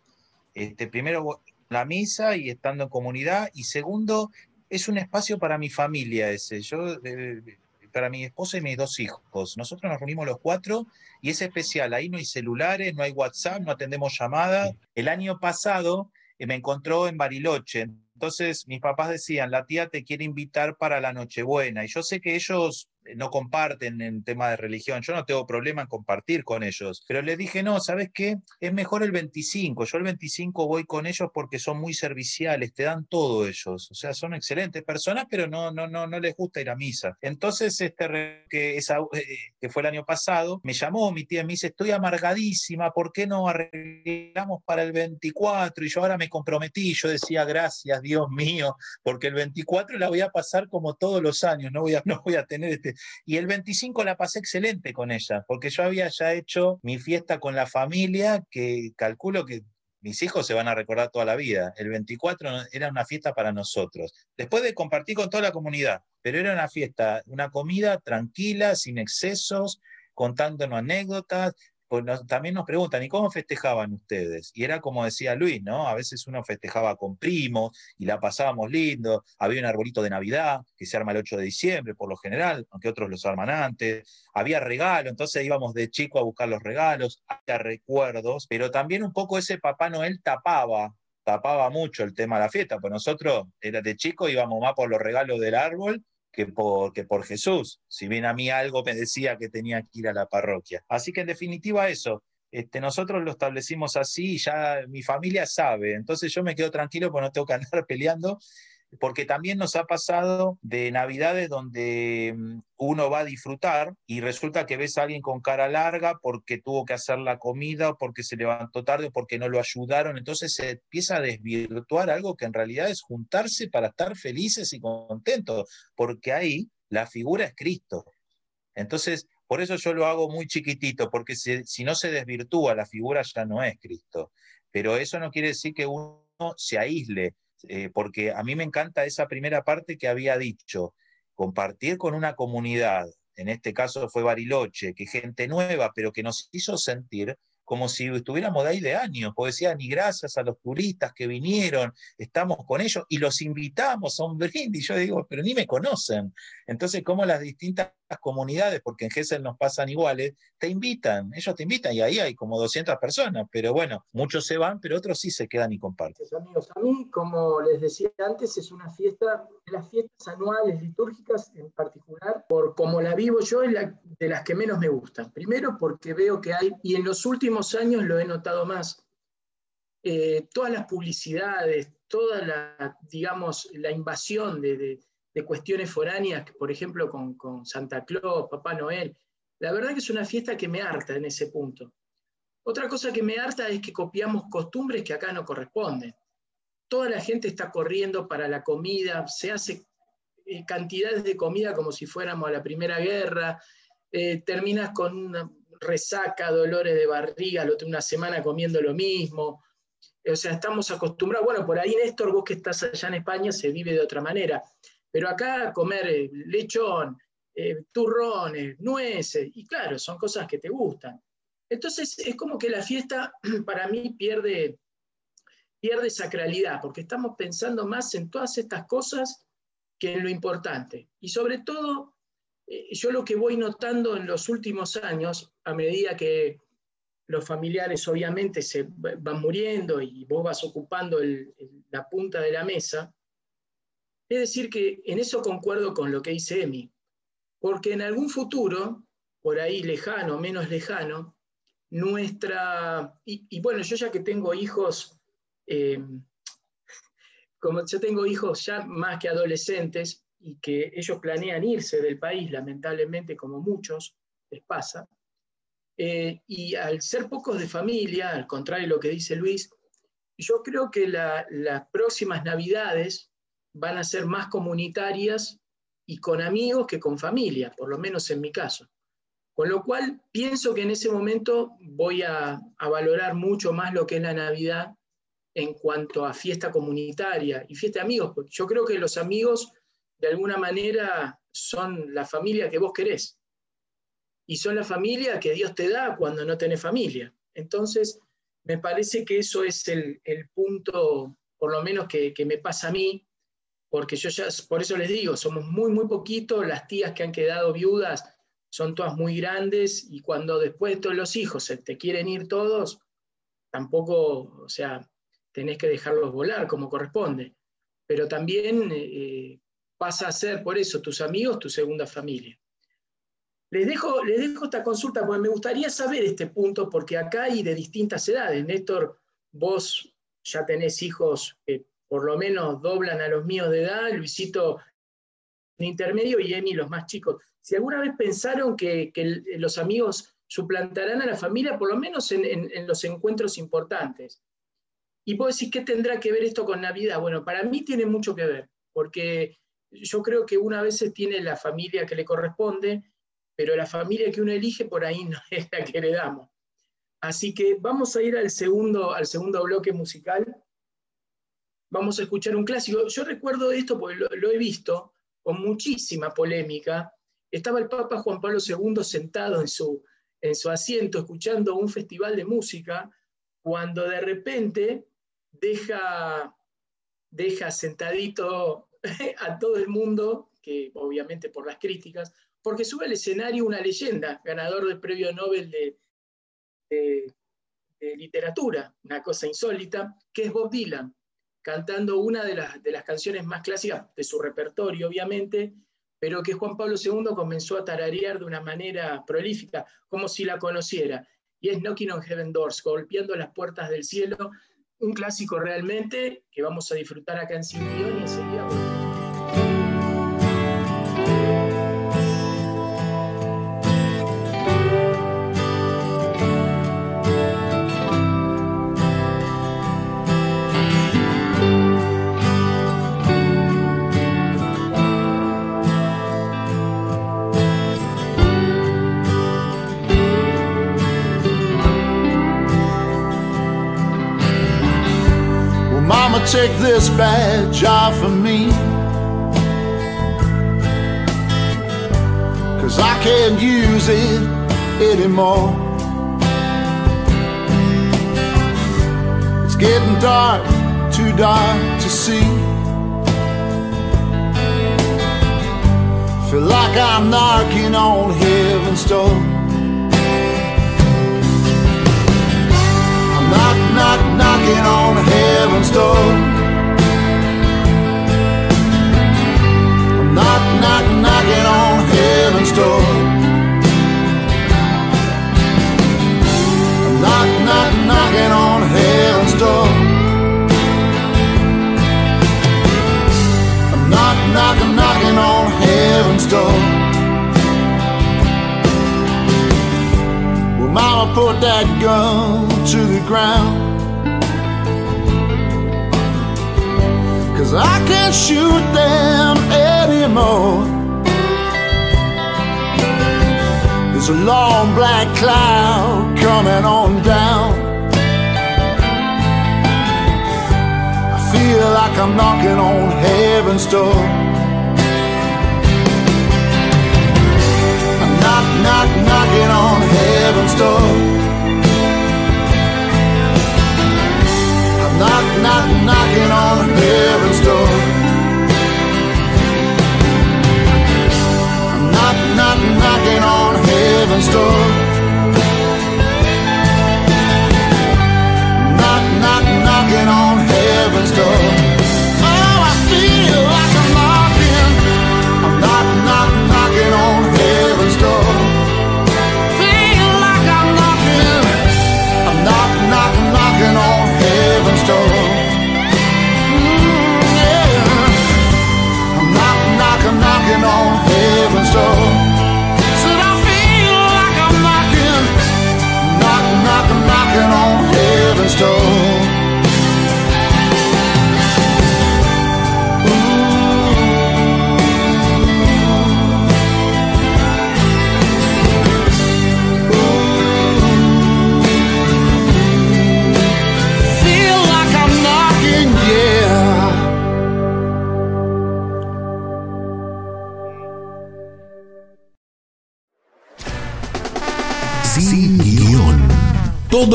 Este, primero la misa y estando en comunidad, y segundo, es un espacio para mi familia ese. Yo, eh, para mi esposa y mis dos hijos. Nosotros nos reunimos los cuatro y es especial. Ahí no hay celulares, no hay WhatsApp, no atendemos llamadas. El año pasado eh, me encontró en Bariloche. Entonces mis papás decían, la tía te quiere invitar para la Nochebuena. Y yo sé que ellos no comparten en tema de religión. Yo no tengo problema en compartir con ellos. Pero les dije, no, ¿sabes qué? Es mejor el 25. Yo el 25 voy con ellos porque son muy serviciales, te dan todo ellos. O sea, son excelentes personas, pero no, no, no, no les gusta ir a misa. Entonces, este que, esa, eh, que fue el año pasado, me llamó mi tía y me dice, estoy amargadísima, ¿por qué no arreglamos para el 24? Y yo ahora me comprometí, yo decía, gracias, Dios mío, porque el 24 la voy a pasar como todos los años, no voy a, no voy a tener este y el 25 la pasé excelente con ella, porque yo había ya hecho mi fiesta con la familia, que calculo que mis hijos se van a recordar toda la vida. El 24 era una fiesta para nosotros. Después de compartir con toda la comunidad, pero era una fiesta, una comida tranquila, sin excesos, contándonos anécdotas, pues también nos preguntan, ¿y cómo festejaban ustedes? Y era como decía Luis, ¿no? A veces uno festejaba con primos y la pasábamos lindo, había un arbolito de Navidad que se arma el 8 de diciembre por lo general, aunque otros los arman antes, había regalo, entonces íbamos de chico a buscar los regalos, había recuerdos, pero también un poco ese Papá Noel tapaba tapaba mucho el tema de la fiesta, pues nosotros era de chico íbamos más por los regalos del árbol que por, por Jesús. Si bien a mí algo me decía que tenía que ir a la parroquia. Así que en definitiva eso, este, nosotros lo establecimos así y ya mi familia sabe. Entonces yo me quedo tranquilo porque no tengo que andar peleando porque también nos ha pasado de Navidades donde mm, uno va a disfrutar y resulta que ves a alguien con cara larga porque tuvo que hacer la comida, o porque se levantó tarde, o porque no lo ayudaron. Entonces se empieza a desvirtuar algo que en realidad es juntarse para estar felices y contentos, porque ahí la figura es Cristo. Entonces, por eso yo lo hago muy chiquitito, porque si, si no se desvirtúa, la figura ya no es Cristo. Pero eso no quiere decir que uno se aísle, eh, porque a mí me encanta esa primera parte que había dicho, compartir con una comunidad, en este caso fue Bariloche, que gente nueva, pero que nos hizo sentir como si estuviéramos de ahí de años, porque decían, y gracias a los turistas que vinieron, estamos con ellos y los invitamos a un brindis. Yo digo, pero ni me conocen. Entonces, como las distintas comunidades, porque en Gessel nos pasan iguales, te invitan, ellos te invitan y ahí hay como 200 personas, pero bueno, muchos se van, pero otros sí se quedan y comparten. Amigos, a mí, como les decía antes, es una fiesta, de las fiestas anuales litúrgicas en particular, por como la vivo yo, es la, de las que menos me gustan. Primero porque veo que hay, y en los últimos años lo he notado más, eh, todas las publicidades, toda la, digamos, la invasión de cuestiones foráneas, por ejemplo, con, Santa Claus, Papá Noel. La verdad que es una fiesta que me harta en ese punto. Otra cosa que me harta es que copiamos costumbres que acá no corresponden. Toda la gente está corriendo para la comida, se hace eh, cantidades de comida como si fuéramos a la Primera Guerra, eh, terminas con una resaca, dolores de barriga, una semana comiendo lo mismo. O sea, estamos acostumbrados, bueno, por ahí Néstor, vos que estás allá en España, se vive de otra manera. Pero acá comer eh, lechón, eh, turrones, nueces, y claro, son cosas que te gustan. Entonces es como que la fiesta para mí pierde, pierde sacralidad, porque estamos pensando más en todas estas cosas que en lo importante. Y sobre todo, eh, yo lo que voy notando en los últimos años, a medida que los familiares obviamente se van muriendo y vos vas ocupando la punta de la mesa, es decir, que en eso concuerdo con lo que dice Emi, porque en algún futuro, por ahí lejano, menos lejano, nuestra, y, bueno, yo ya que tengo hijos, eh, como yo tengo hijos ya más que adolescentes y que ellos planean irse del país, lamentablemente como muchos les pasa, eh, y al ser pocos de familia, al contrario de lo que dice Luis, yo creo que las próximas navidades van a ser más comunitarias y con amigos que con familia, por lo menos en mi caso. Con lo cual, pienso que en ese momento voy a, valorar mucho más lo que es la Navidad en cuanto a fiesta comunitaria y fiesta de amigos, porque yo creo que los amigos de alguna manera son la familia que vos querés y son la familia que Dios te da cuando no tenés familia. Entonces, me parece que eso es el, punto, por lo menos que, me pasa a mí, porque yo ya, por eso les digo, somos muy, muy poquitos, las tías que han quedado viudas son todas muy grandes y cuando después de todos los hijos se te quieren ir todos, tampoco, o sea, tenés que dejarlos volar como corresponde. Pero también eh, pasa a ser por eso tus amigos tu segunda familia. Les dejo, les dejo esta consulta porque me gustaría saber este punto, porque acá hay de distintas edades. Néstor, vos ya tenés hijos que por lo menos doblan a los míos de edad, Luisito en intermedio y Emi los más chicos. Si alguna vez pensaron que, los amigos suplantarán a la familia, por lo menos en, los encuentros importantes. Y vos decís, ¿qué tendrá que ver esto con Navidad? Bueno, para mí tiene mucho que ver, porque yo creo que una vez tiene la familia que le corresponde, pero la familia que uno elige por ahí no es la que heredamos. Así que vamos a ir al segundo, al segundo bloque musical. Vamos a escuchar un clásico. Yo recuerdo esto porque lo, he visto con muchísima polémica. Estaba el Papa Juan Pablo II sentado en su, en su asiento escuchando un festival de música cuando de repente deja, deja sentadito a todo el mundo, que obviamente por las críticas, porque sube al escenario una leyenda, ganador del premio Nobel de, literatura, una cosa insólita, que es Bob Dylan, cantando una de las, de las canciones más clásicas de su repertorio, obviamente, pero que Juan Pablo II comenzó a tararear de una manera prolífica, como si la conociera. Y es Knocking on Heaven Doors, golpeando las puertas del cielo, un clásico realmente que vamos a disfrutar acá en Sin y enseguida take this badge off of me. Cause I can't use it anymore. It's getting dark, too dark to see. Feel like I'm knocking on heaven's door. Knock, knocking on heaven's door. A long black cloud coming on down. I feel like I'm knocking on heaven's door. I'm knock, knock, knocking on heaven's door. knock, knock, knocking on heaven's door. Heaven's door. Knock, knock, knocking on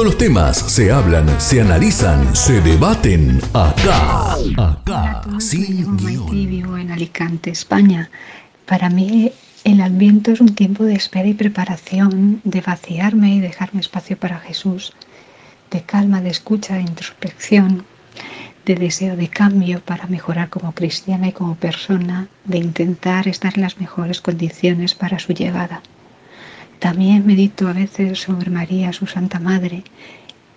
los temas se hablan, se analizan, se debaten acá. Acá, sin guion. Vivo en Alicante, España. Para mí el Adviento es un tiempo de espera y preparación, de vaciarme y dejarme espacio para Jesús, de calma, de escucha, de introspección, de deseo de cambio para mejorar como cristiana y como persona, de intentar estar en las mejores condiciones para su llegada. También medito a veces sobre María, su Santa Madre,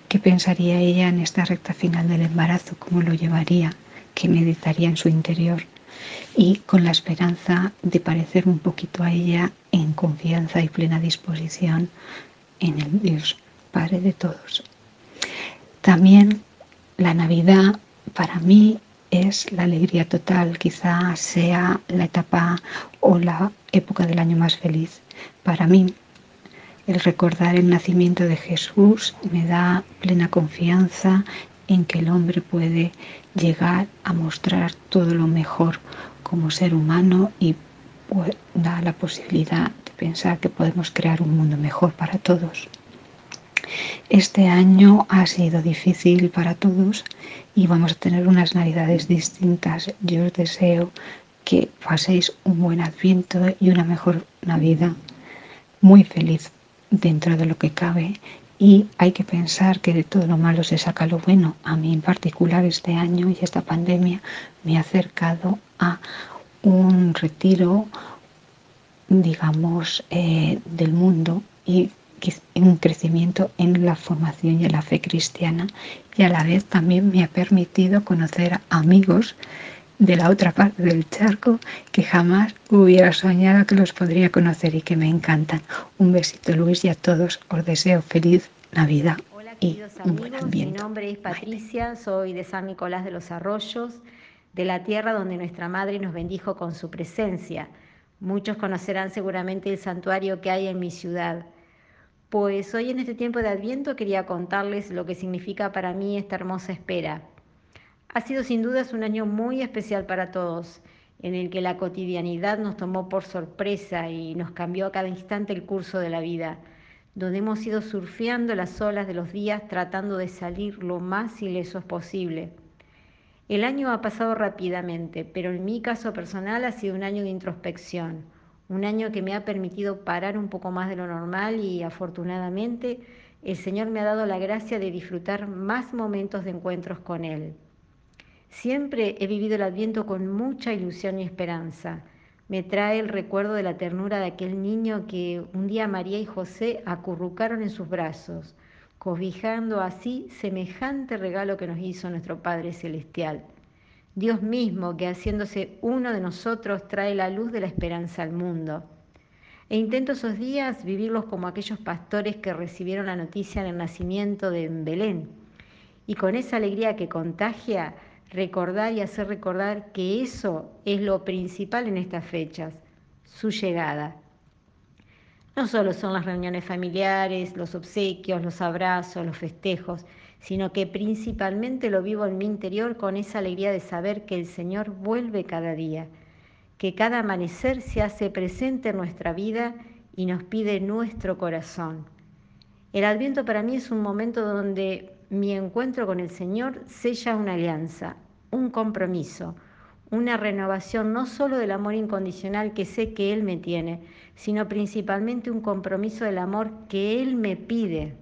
qué pensaría ella en esta recta final del embarazo, cómo lo llevaría, qué meditaría en su interior y con la esperanza de parecer un poquito a ella en confianza y plena disposición en el Dios Padre de todos. También la Navidad para mí es la alegría total, quizá sea la etapa o la época del año más feliz. Para mí el recordar el nacimiento de Jesús me da plena confianza en que el hombre puede llegar a mostrar todo lo mejor como ser humano y da la posibilidad de pensar que podemos crear un mundo mejor para todos. Este año ha sido difícil para todos y vamos a tener unas navidades distintas. Yo os deseo que paséis un buen adviento y una mejor Navidad, muy feliz dentro de lo que cabe y hay que pensar que de todo lo malo se saca lo bueno. A mí en particular este año y esta pandemia me ha acercado a un retiro, digamos, eh, del mundo y un crecimiento en la formación y en la fe cristiana y a la vez también me ha permitido conocer amigos de la otra parte del charco que jamás hubiera soñado que los podría conocer y que me encantan. Un besito Luis y a todos os deseo feliz Navidad y un buen ambiente. Mi nombre es Patricia, soy de San Nicolás de los Arroyos, de la tierra donde nuestra madre nos bendijo con su presencia. Muchos conocerán seguramente el santuario que hay en mi ciudad. Pues hoy en este tiempo de Adviento quería contarles lo que significa para mí esta hermosa espera. Ha sido sin dudas un año muy especial para todos, en el que la cotidianidad nos tomó por sorpresa y nos cambió a cada instante el curso de la vida, donde hemos ido surfeando las olas de los días tratando de salir lo más ilesos posible. El año ha pasado rápidamente, pero en mi caso personal ha sido un año de introspección, un año que me ha permitido parar un poco más de lo normal y afortunadamente el Señor me ha dado la gracia de disfrutar más momentos de encuentros con Él. Siempre he vivido el Adviento con mucha ilusión y esperanza. Me trae el recuerdo de la ternura de aquel niño que un día María y José acurrucaron en sus brazos, cobijando así semejante regalo que nos hizo nuestro Padre Celestial. Dios mismo que haciéndose uno de nosotros trae la luz de la esperanza al mundo. E intento esos días vivirlos como aquellos pastores que recibieron la noticia del nacimiento de Belén. Y con esa alegría que contagia, recordar y hacer recordar que eso es lo principal en estas fechas, su llegada. No solo son las reuniones familiares, los obsequios, los abrazos, los festejos, sino que principalmente lo vivo en mi interior con esa alegría de saber que el Señor vuelve cada día, que cada amanecer se hace presente en nuestra vida y nos pide nuestro corazón. El adviento para mí es un momento donde mi encuentro con el Señor sella una alianza, un compromiso, una renovación no solo del amor incondicional que sé que Él me tiene, sino principalmente un compromiso del amor que Él me pide,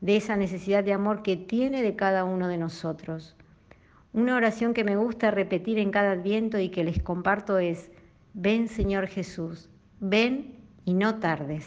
de esa necesidad de amor que tiene de cada uno de nosotros. Una oración que me gusta repetir en cada adviento y que les comparto es, ven Señor Jesús, ven y no tardes.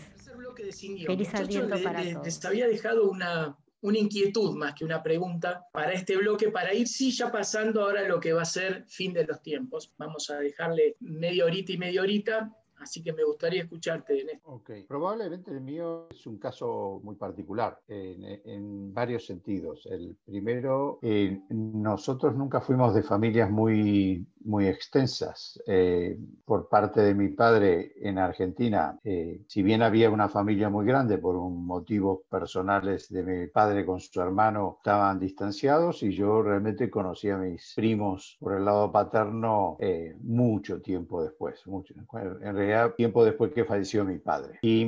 Feliz adviento para todos. Les había dejado una, una inquietud más que una pregunta para este bloque, para ir sí ya pasando ahora lo que va a ser fin de los tiempos. Vamos a dejarle media horita y media horita Así que me gustaría escucharte en esto. Ok, probablemente el mío es un caso muy particular en, varios sentidos. El primero, eh, nosotros nunca fuimos de familias muy, muy extensas. Eh, por parte de mi padre en Argentina, eh, si bien había una familia muy grande por un motivos personales de mi padre con su hermano, estaban distanciados y yo realmente conocí a mis primos por el lado paterno mucho tiempo después. Mucho. En realidad tiempo después que falleció mi padre. Y,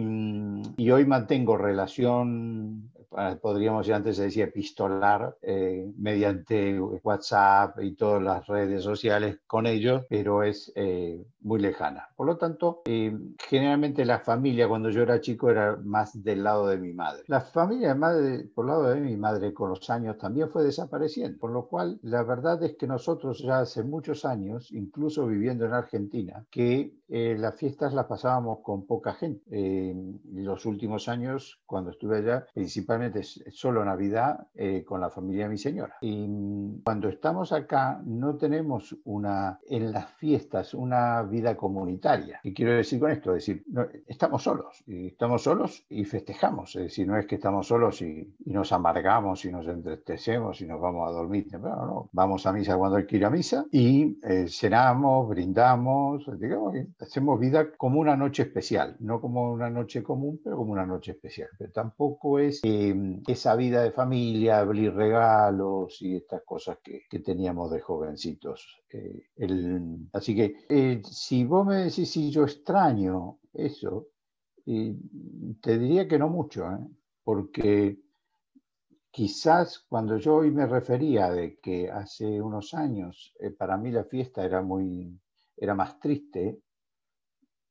y hoy mantengo relación podríamos ya antes se decía epistolar eh, mediante WhatsApp y todas las redes sociales con ellos, pero es eh, muy lejana. Por lo tanto, eh, generalmente la familia cuando yo era chico era más del lado de mi madre. La familia de madre, por el lado de mi madre con los años también fue desapareciendo, por lo cual la verdad es que nosotros ya hace muchos años, incluso viviendo en Argentina, que las fiestas las pasábamos con poca gente. en los últimos años, cuando estuve allá, principalmente solo Navidad eh, con la familia de mi señora. Y cuando estamos acá no tenemos una, en las fiestas, una vida comunitaria. ¿Y quiero decir con esto? Es decir, estamos solos, y estamos solos y festejamos. Es decir, no es que estamos solos y, nos amargamos y nos entristecemos y nos vamos a dormir. Vamos a misa cuando hay que ir a misa y eh, cenamos, brindamos, digamos, hacemos vida como una noche especial, no como una noche común, pero como una noche especial. Pero tampoco es eh, esa vida de familia, abrir regalos y estas cosas que, teníamos de jovencitos. Eh, así que si vos me decís si yo extraño eso, eh, te diría que no mucho, porque quizás cuando yo hoy me refería de que hace unos años para mí la fiesta era muy era más triste,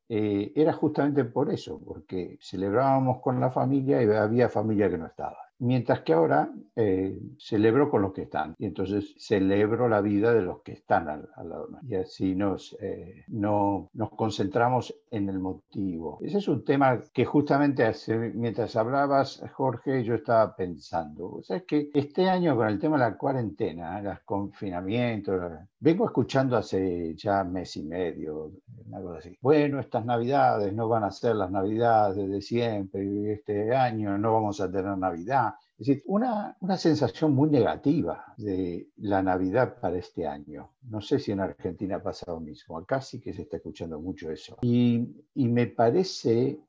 eh, era justamente por eso, porque celebrábamos con la familia y había familia que no estaba. Mientras que ahora eh, celebro con los que están. Y entonces celebro la vida de los que están al, lado. Y así nos, eh, no, nos concentramos en el motivo. Ese es un tema que justamente mientras hablabas, Jorge, yo estaba pensando. O sea, es que este año con el tema de la cuarentena, los confinamientos, vengo escuchando hace ya mes y medio, cosa así. Bueno, estas navidades no van a ser las navidades de siempre, este año no vamos a tener Navidad es decir, una, una, sensación muy negativa de la Navidad para este año. No sé si en Argentina pasa lo mismo. Acá sí que se está escuchando mucho eso. Y, y me parece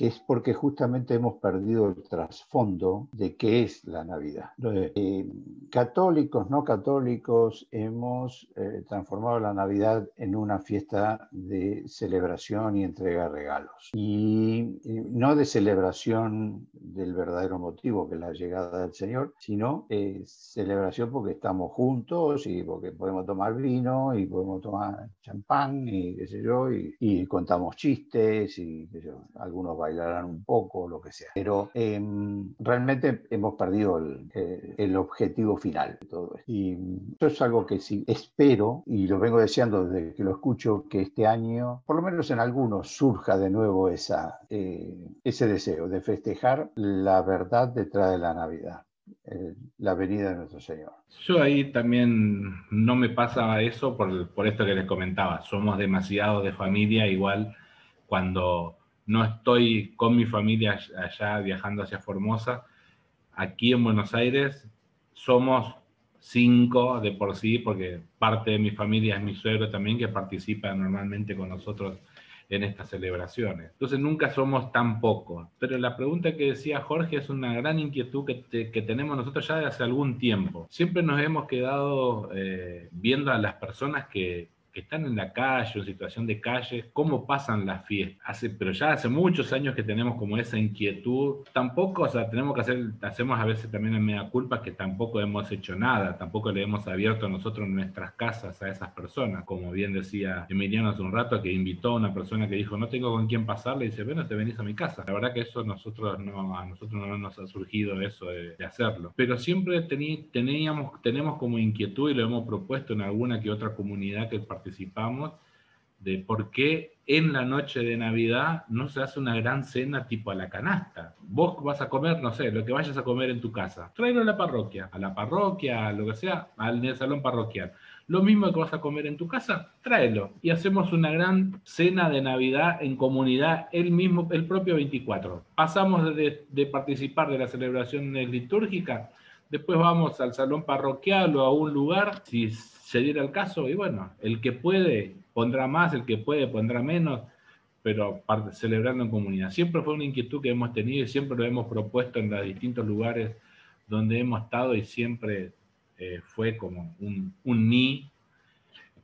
que es porque justamente hemos perdido el trasfondo de qué es la Navidad. Eh, católicos, no católicos, hemos eh, transformado la Navidad en una fiesta de celebración y entrega de regalos. Y, no de celebración del verdadero motivo, que es la llegada del Señor, sino eh, celebración porque estamos juntos y porque podemos tomar vino y podemos tomar champán y qué sé yo, y, contamos chistes y qué sé yo, algunos bailarán un poco, lo que sea. Pero em, realmente hemos perdido el, eh, el, objetivo final de todo esto. Y eso es algo que sí espero, y lo vengo deseando desde que lo escucho, que este año, por lo menos en algunos, surja de nuevo esa, eh, ese deseo de festejar la verdad detrás de la Navidad. la venida de nuestro Señor. Yo ahí también no me pasa eso por, por esto que les comentaba. Somos demasiado de familia, igual cuando no estoy con mi familia allá viajando hacia Formosa. Aquí en Buenos Aires somos cinco de por sí, porque parte de mi familia es mi suegro también, que participa normalmente con nosotros en estas celebraciones. Entonces nunca somos tan pocos. Pero la pregunta que decía Jorge es una gran inquietud que, tenemos nosotros ya desde hace algún tiempo. Siempre nos hemos quedado eh, viendo a las personas que, que están en la calle, en situación de calle, cómo pasan las fiestas. Hace, pero ya hace muchos años que tenemos como esa inquietud. Tampoco, o sea, tenemos que hacer, hacemos a veces también en media culpa que tampoco hemos hecho nada, tampoco le hemos abierto a nosotros nuestras casas a esas personas. Como bien decía Emiliano hace un rato, que invitó a una persona que dijo, no tengo con quién pasarle, y dice, bueno, te venís a mi casa. La verdad que eso nosotros no, a nosotros no nos ha surgido eso de, hacerlo. Pero siempre teníamos, tenemos como inquietud y lo hemos propuesto en alguna que otra comunidad que participamos de por qué en la noche de Navidad no se hace una gran cena tipo a la canasta. Vos vas a comer, no sé, lo que vayas a comer en tu casa. Tráelo a la parroquia, a la parroquia, a lo que sea, al salón parroquial. Lo mismo que vas a comer en tu casa, tráelo. Y hacemos una gran cena de Navidad en comunidad el mismo, el propio 24. Pasamos de, de participar de la celebración litúrgica, después vamos al salón parroquial o a un lugar, si se diera el caso, y bueno, el que puede pondrá más, el que puede pondrá menos, pero celebrarlo en comunidad. Siempre fue una inquietud que hemos tenido y siempre lo hemos propuesto en los distintos lugares donde hemos estado y siempre eh, fue como un, un ni.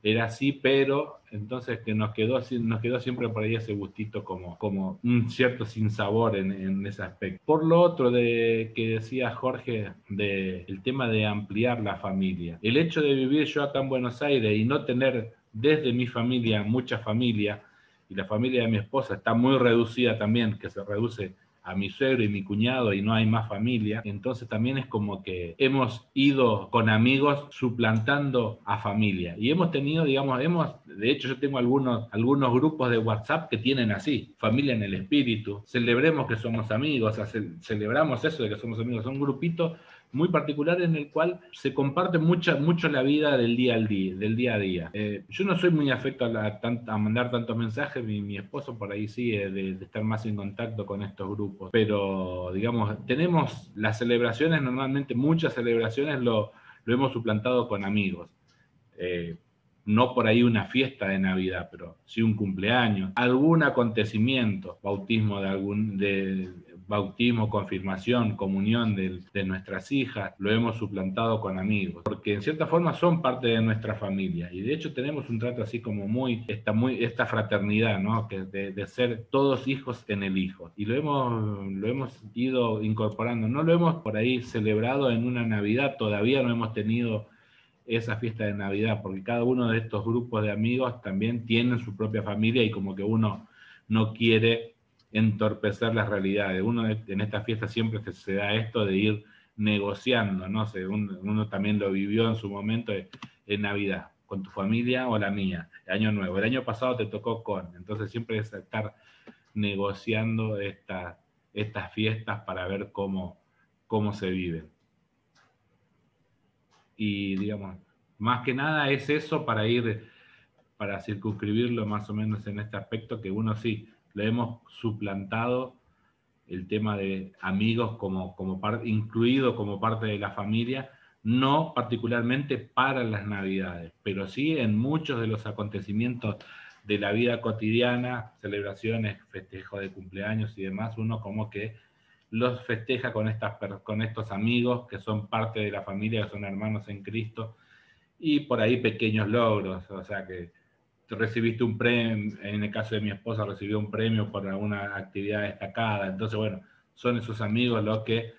era así, pero entonces que nos quedó, nos quedó siempre por ahí ese gustito como, como un cierto sinsabor en, en ese aspecto. Por lo otro de que decía Jorge, de el tema de ampliar la familia. El hecho de vivir yo acá en Buenos Aires y no tener desde mi familia mucha familia, y la familia de mi esposa está muy reducida también, que se reduce a mi suegro y mi cuñado y no hay más familia, entonces también es como que hemos ido con amigos suplantando a familia. Y hemos tenido, digamos, hemos, de hecho yo tengo algunos, algunos grupos de WhatsApp que tienen así, familia en el espíritu, celebremos que somos amigos, celebramos eso de que somos amigos, son grupitos muy particular en el cual se comparte mucha, mucho la vida del día al día, del día a día. Eh, yo no soy muy afecto a, mandar tantos mensajes, mi, mi, esposo por ahí sí, de, de, estar más en contacto con estos grupos, pero digamos, tenemos las celebraciones, normalmente muchas celebraciones lo, lo hemos suplantado con amigos. Eh, no por ahí una fiesta de Navidad, pero sí un cumpleaños, algún acontecimiento, bautismo de algún, de, bautismo, confirmación, comunión de, nuestras hijas, lo hemos suplantado con amigos, porque en cierta forma son parte de nuestra familia. Y de hecho tenemos un trato así como muy, esta, muy, esta fraternidad, ¿no? Que de, de, ser todos hijos en el hijo. Y lo hemos, lo hemos ido incorporando, no lo hemos por ahí celebrado en una Navidad, todavía no hemos tenido esa fiesta de Navidad, porque cada uno de estos grupos de amigos también tienen su propia familia y como que uno no quiere entorpecer las realidades. Uno en esta fiesta siempre se da esto de ir negociando, ¿no? sé, uno también lo vivió en su momento en Navidad, con tu familia o la mía, el año nuevo. El año pasado te tocó con, entonces siempre es estar negociando esta, estas fiestas para ver cómo, cómo se viven. Y digamos, más que nada es eso para ir, para circunscribirlo más o menos en este aspecto que uno sí, lo hemos suplantado el tema de amigos como, como parte, incluido como parte de la familia, no particularmente para las navidades, pero sí en muchos de los acontecimientos de la vida cotidiana, celebraciones, festejos de cumpleaños y demás, uno como que los festeja con, estas, con estos amigos que son parte de la familia, que son hermanos en Cristo, y por ahí pequeños logros, o sea que recibiste un premio, en el caso de mi esposa recibió un premio por alguna actividad destacada, entonces bueno, son esos amigos los que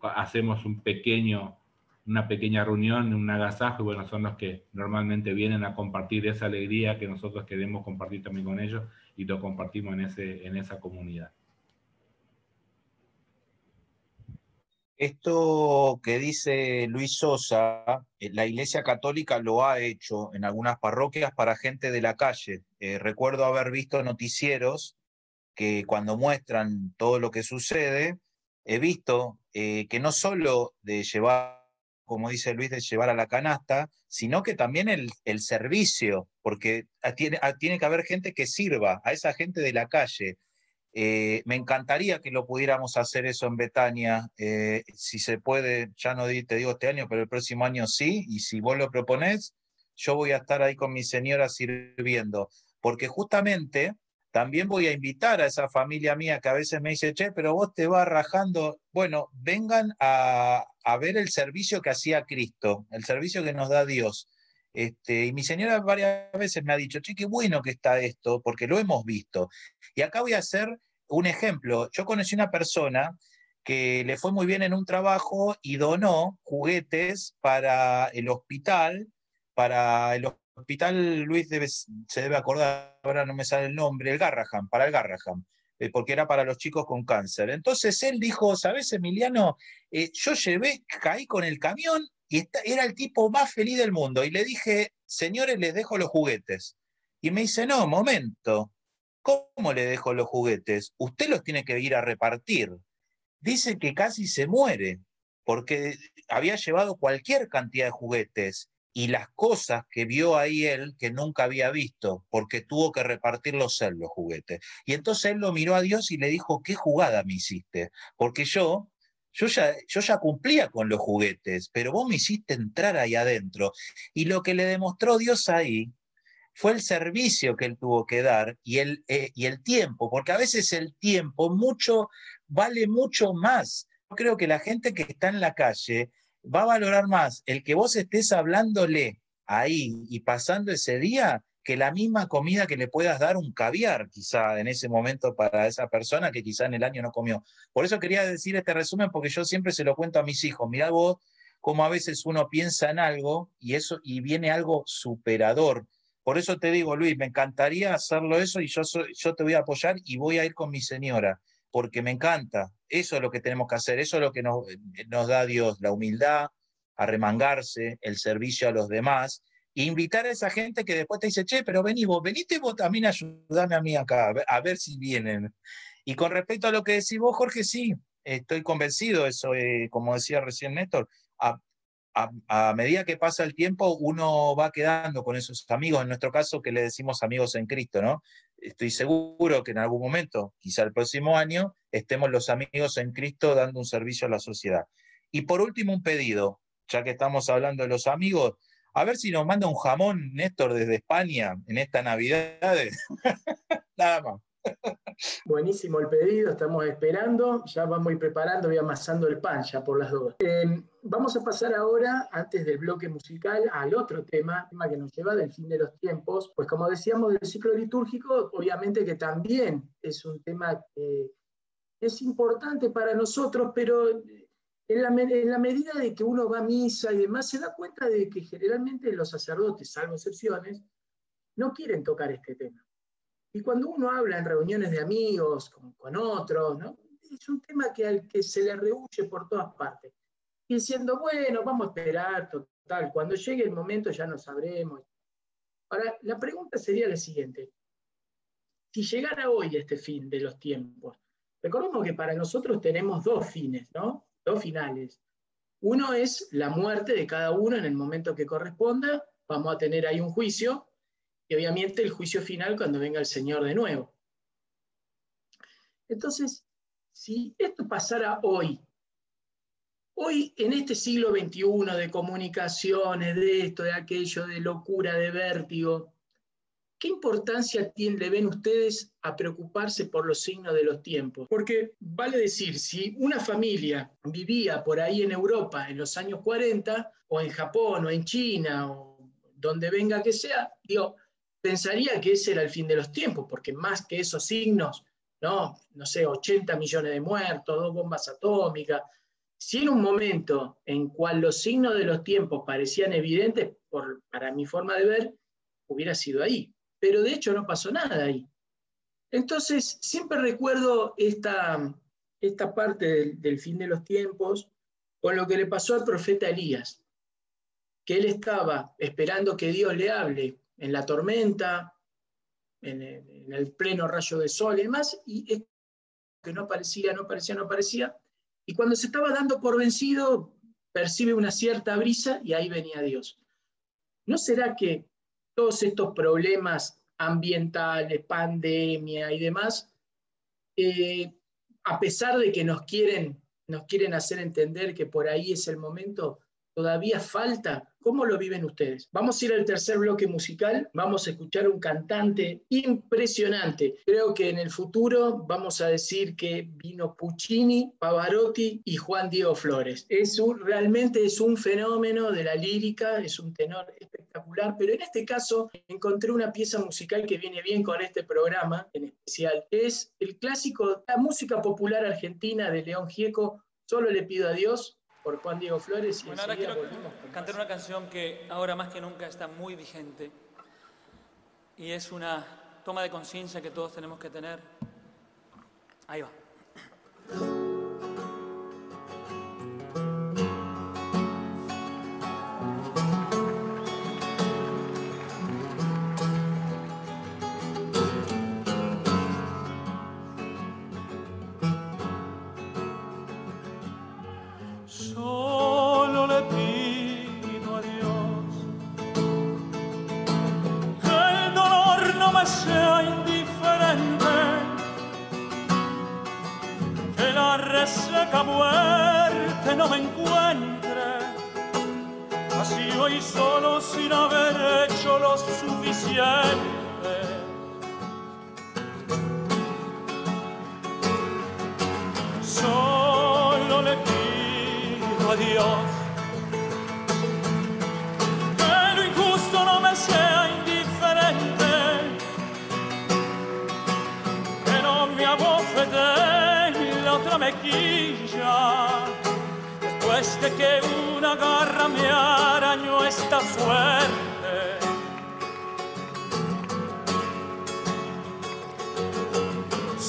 hacemos un pequeño, una pequeña reunión, un agasajo, y bueno, son los que normalmente vienen a compartir esa alegría que nosotros queremos compartir también con ellos y lo compartimos en, ese, en esa comunidad. Esto que dice Luis Sosa, eh, la Iglesia Católica lo ha hecho en algunas parroquias para gente de la calle. Eh, recuerdo haber visto noticieros que cuando muestran todo lo que sucede, he visto eh, que no solo de llevar, como dice Luis, de llevar a la canasta, sino que también el, servicio, porque tiene, tiene que haber gente que sirva a esa gente de la calle eh, me encantaría que lo pudiéramos hacer eso en Betania, eh, si se puede, ya no te digo este año, pero el próximo año sí, y si vos lo proponés, yo voy a estar ahí con mi señora sirviendo, porque justamente también voy a invitar a esa familia mía que a veces me dice, che, pero vos te vas rajando, bueno, vengan a, a ver el servicio que hacía Cristo, el servicio que nos da Dios. Este, y mi señora varias veces me ha dicho, che, qué bueno que está esto, porque lo hemos visto. Y acá voy a hacer un ejemplo. Yo conocí una persona que le fue muy bien en un trabajo y donó juguetes para el hospital, para el hospital, Luis se debe acordar, ahora no me sale el nombre, el Garraham, para el Garraham, eh, porque era para los chicos con cáncer. Entonces él dijo, ¿sabes, Emiliano? Eh, yo llevé, caí con el camión y era el tipo más feliz del mundo. Y le dije, señores, les dejo los juguetes. Y me dice, no, momento, ¿cómo le dejo los juguetes? Usted los tiene que ir a repartir. Dice que casi se muere porque había llevado cualquier cantidad de juguetes y las cosas que vio ahí él que nunca había visto, porque tuvo que repartirlos él los juguetes. Y entonces él lo miró a Dios y le dijo, ¿qué jugada me hiciste? Porque yo yo ya, yo ya cumplía con los juguetes, pero vos me hiciste entrar ahí adentro. Y lo que le demostró Dios ahí fue el servicio que él tuvo que dar y el, eh, y el tiempo, porque a veces el tiempo mucho, vale mucho más. Yo creo que la gente que está en la calle va a valorar más el que vos estés hablándole ahí y pasando ese día que la misma comida que le puedas dar un caviar quizá en ese momento para esa persona que quizá en el año no comió. Por eso quería decir este resumen porque yo siempre se lo cuento a mis hijos, mirá vos cómo a veces uno piensa en algo y eso y viene algo superador. Por eso te digo, Luis, me encantaría hacerlo eso y yo, yo te voy a apoyar y voy a ir con mi señora, porque me encanta. Eso es lo que tenemos que hacer, eso es lo que nos, nos da Dios, la humildad, arremangarse, el servicio a los demás invitar a esa gente que después te dice, che, pero vení vos, venite vos también a a mí acá, a ver, si vienen. Y con respecto a lo que decís vos, Jorge, sí, estoy convencido, eso, eh, como decía recién Néstor, a, a, medida que pasa el tiempo, uno va quedando con esos amigos, en nuestro caso que le decimos amigos en Cristo, ¿no? Estoy seguro que en algún momento, quizá el próximo año, estemos los amigos en Cristo dando un servicio a la sociedad. Y por último, un pedido, ya que estamos hablando de los amigos, a ver si nos manda un jamón, Néstor, desde España en esta Navidad. Nada más. Buenísimo el pedido, estamos esperando, ya vamos a ir preparando, voy amasando el pan ya por las dudas. Eh, vamos a pasar ahora, antes del bloque musical, al otro tema, tema que nos lleva del fin de los tiempos, pues como decíamos del ciclo litúrgico, obviamente que también es un tema que es importante para nosotros, pero en la, en la, medida de que uno va a misa y demás, se da cuenta de que generalmente los sacerdotes, salvo excepciones, no quieren tocar este tema. Y cuando uno habla en reuniones de amigos, con, con otros, ¿no? es un tema que al que se le rehuye por todas partes. Diciendo, bueno, vamos a esperar, total, cuando llegue el momento ya no sabremos. Ahora, la pregunta sería la siguiente. Si llegara hoy este fin de los tiempos, recordemos que para nosotros tenemos dos fines, ¿no? Dos finales. Uno es la muerte de cada uno en el momento que corresponda. Vamos a tener ahí un juicio y obviamente el juicio final cuando venga el Señor de nuevo. Entonces, si esto pasara hoy, hoy en este siglo XXI de comunicaciones, de esto, de aquello, de locura, de vértigo, ¿qué importancia le ven ustedes a preocuparse por los signos de los tiempos? Porque vale decir, si una familia vivía por ahí en Europa en los años 40, o en Japón, o en China, o donde venga que sea, digo, pensaría que ese era el fin de los tiempos, porque más que esos signos, ¿no? No sé, 80 millones de muertos, dos bombas atómicas. Si en un momento en cual los signos de los tiempos parecían evidentes, por, para mi forma de ver, hubiera sido ahí. Pero de hecho no pasó nada ahí. Entonces, siempre recuerdo esta, esta parte del, fin de los tiempos con lo que le pasó al profeta Elías, que él estaba esperando que Dios le hable en la tormenta, en el, pleno rayo de sol y demás, y que no parecía, no parecía, no parecía, y cuando se estaba dando por vencido, percibe una cierta brisa y ahí venía Dios. ¿No será que todos estos problemas ambientales, pandemia y demás, eh, a pesar de que nos quieren, nos quieren hacer entender que por ahí es el momento, todavía falta ¿Cómo lo viven ustedes? Vamos a ir al tercer bloque musical, vamos a escuchar un cantante impresionante. Creo que en el futuro vamos a decir que vino Puccini, Pavarotti y Juan Diego Flores. Es realmente es un fenómeno de la lírica, es un tenor espectacular, pero en este caso encontré una pieza musical que viene bien con este programa en especial. Es el clásico, la música popular argentina de León Gieco, Solo le pido a Dios, por Juan Diego Flores. Y bueno, ahora quiero cantar una canción que ahora más que nunca está muy vigente y es una toma de conciencia que todos tenemos que tener. Ahí va.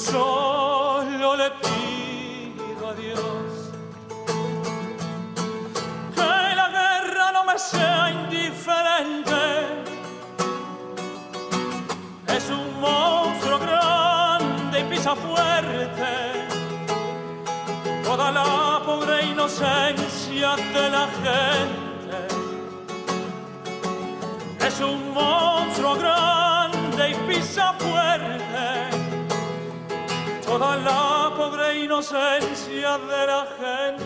Solo le pido inocencia de la gente.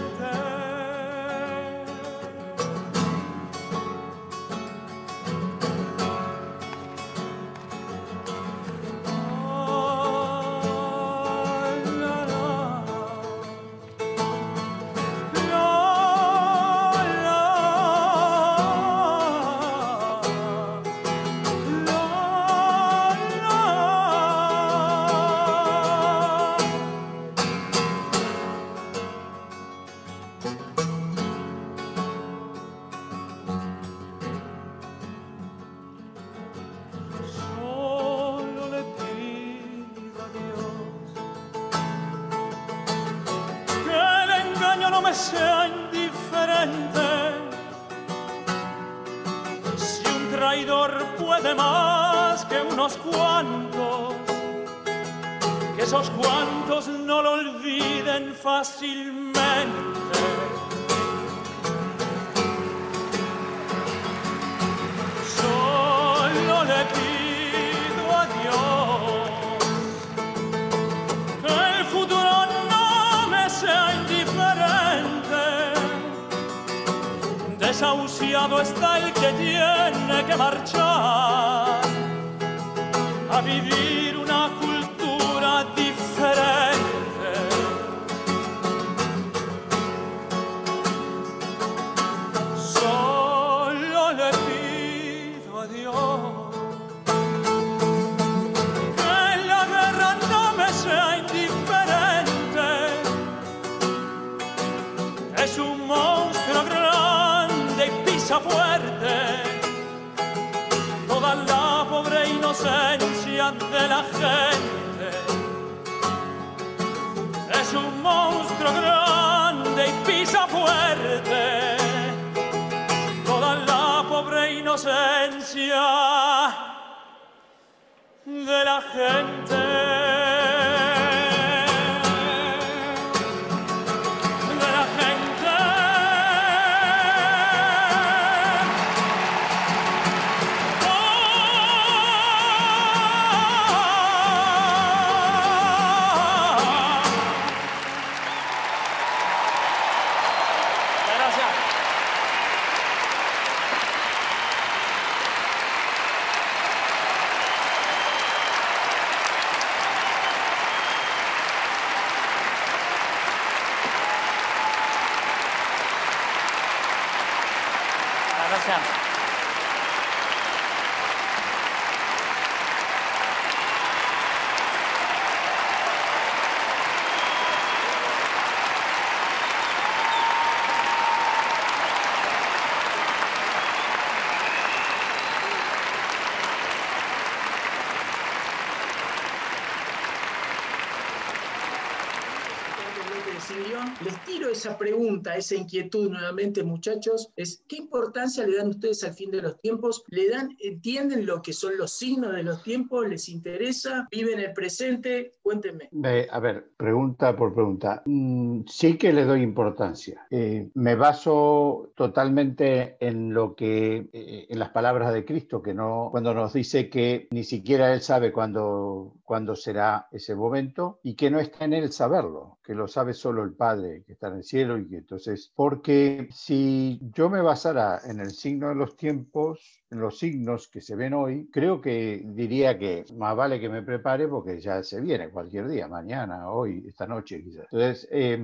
Esa pregunta, esa inquietud nuevamente, muchachos, es ¿qué importancia le dan ustedes al fin de los tiempos? ¿Le dan, entienden lo que son los signos de los tiempos? ¿Les interesa? ¿Viven el presente? Cuéntenme. A ver, pregunta por pregunta. Mm, sí que le doy importancia. Eh, me baso totalmente en lo que, eh, en las palabras de Cristo, que no, cuando nos dice que ni siquiera Él sabe cuándo, cuándo será ese momento y que no está en Él saberlo, que lo sabe solo el Padre que está en el cielo y que entonces, porque si yo me basara en el signo de los tiempos, en los signos que se ven hoy, creo que diría que más vale que me prepare porque ya se viene cualquier día, mañana, hoy, esta noche quizás. Entonces, eh,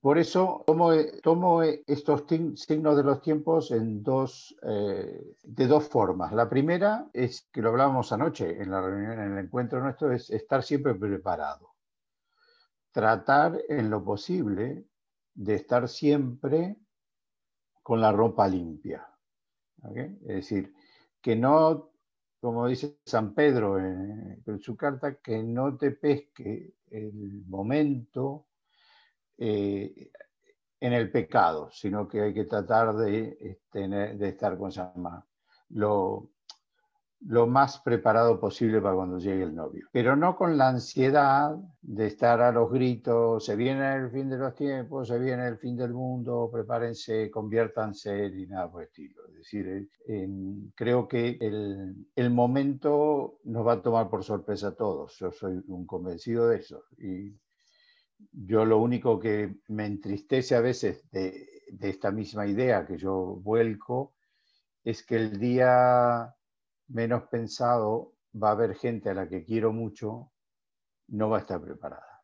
por eso tomo, tomo estos signos de los tiempos en dos, eh, de dos formas. La primera es que lo hablábamos anoche en la reunión, en el encuentro nuestro, es estar siempre preparado. tratar en lo posible de estar siempre con la ropa limpia. Es decir, que no, como dice San Pedro en, su carta, que no te pesque el momento eh, en el pecado, sino que hay que tratar de, este, de estar con esa lo, lo más preparado posible para cuando llegue el novio. Pero no con la ansiedad de estar a los gritos, se viene el fin de los tiempos, se viene el fin del mundo, prepárense, conviértanse y nada por el estilo. Es decir, eh, creo que el, el, momento nos va a tomar por sorpresa a todos. Yo soy un convencido de eso. Y yo lo único que me entristece a veces de, de esta misma idea que yo vuelco es que el día menos pensado va a haber gente a la que quiero mucho, no va a estar preparada.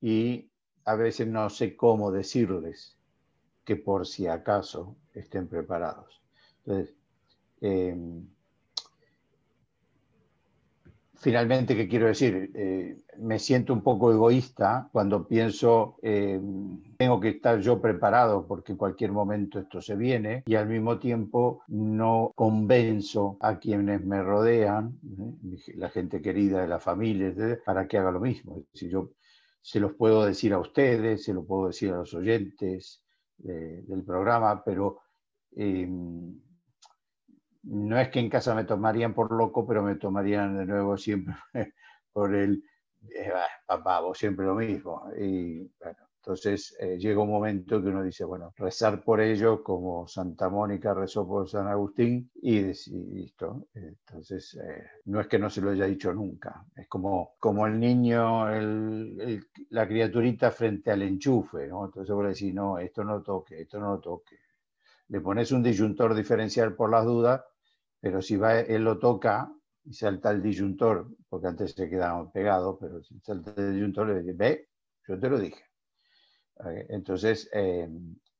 Y a veces no sé cómo decirles que por si acaso estén preparados. Entonces, em, finalmente, ¿qué quiero decir? Eh, me siento un poco egoísta cuando pienso, eh, tengo que estar yo preparado porque en cualquier momento esto se viene y al mismo tiempo no convenzo a quienes me rodean, ¿eh? la gente querida de la familia, para que haga lo mismo. Si yo se los puedo decir a ustedes, se lo puedo decir a los oyentes del programa, pero no es que en casa me tomarían por loco, pero me tomarían de nuevo siempre por el, eh, papá, vos siempre lo mismo. Y bueno, entonces eh, llega un momento que uno dice, bueno, rezar por ello como Santa Mónica rezó por San Agustín y, listo. Entonces, eh, no es que no se lo haya dicho nunca, es como, como el niño, la criaturita frente al enchufe, ¿no? Entonces vos decís, no, esto no toque, esto no toque. Le pones un disyuntor diferencial por las dudas pero si va, él lo toca y salta el disyuntor, porque antes se quedaban pegados, pero si salta el disyuntor le dice, ve, yo te lo dije. Entonces, eh,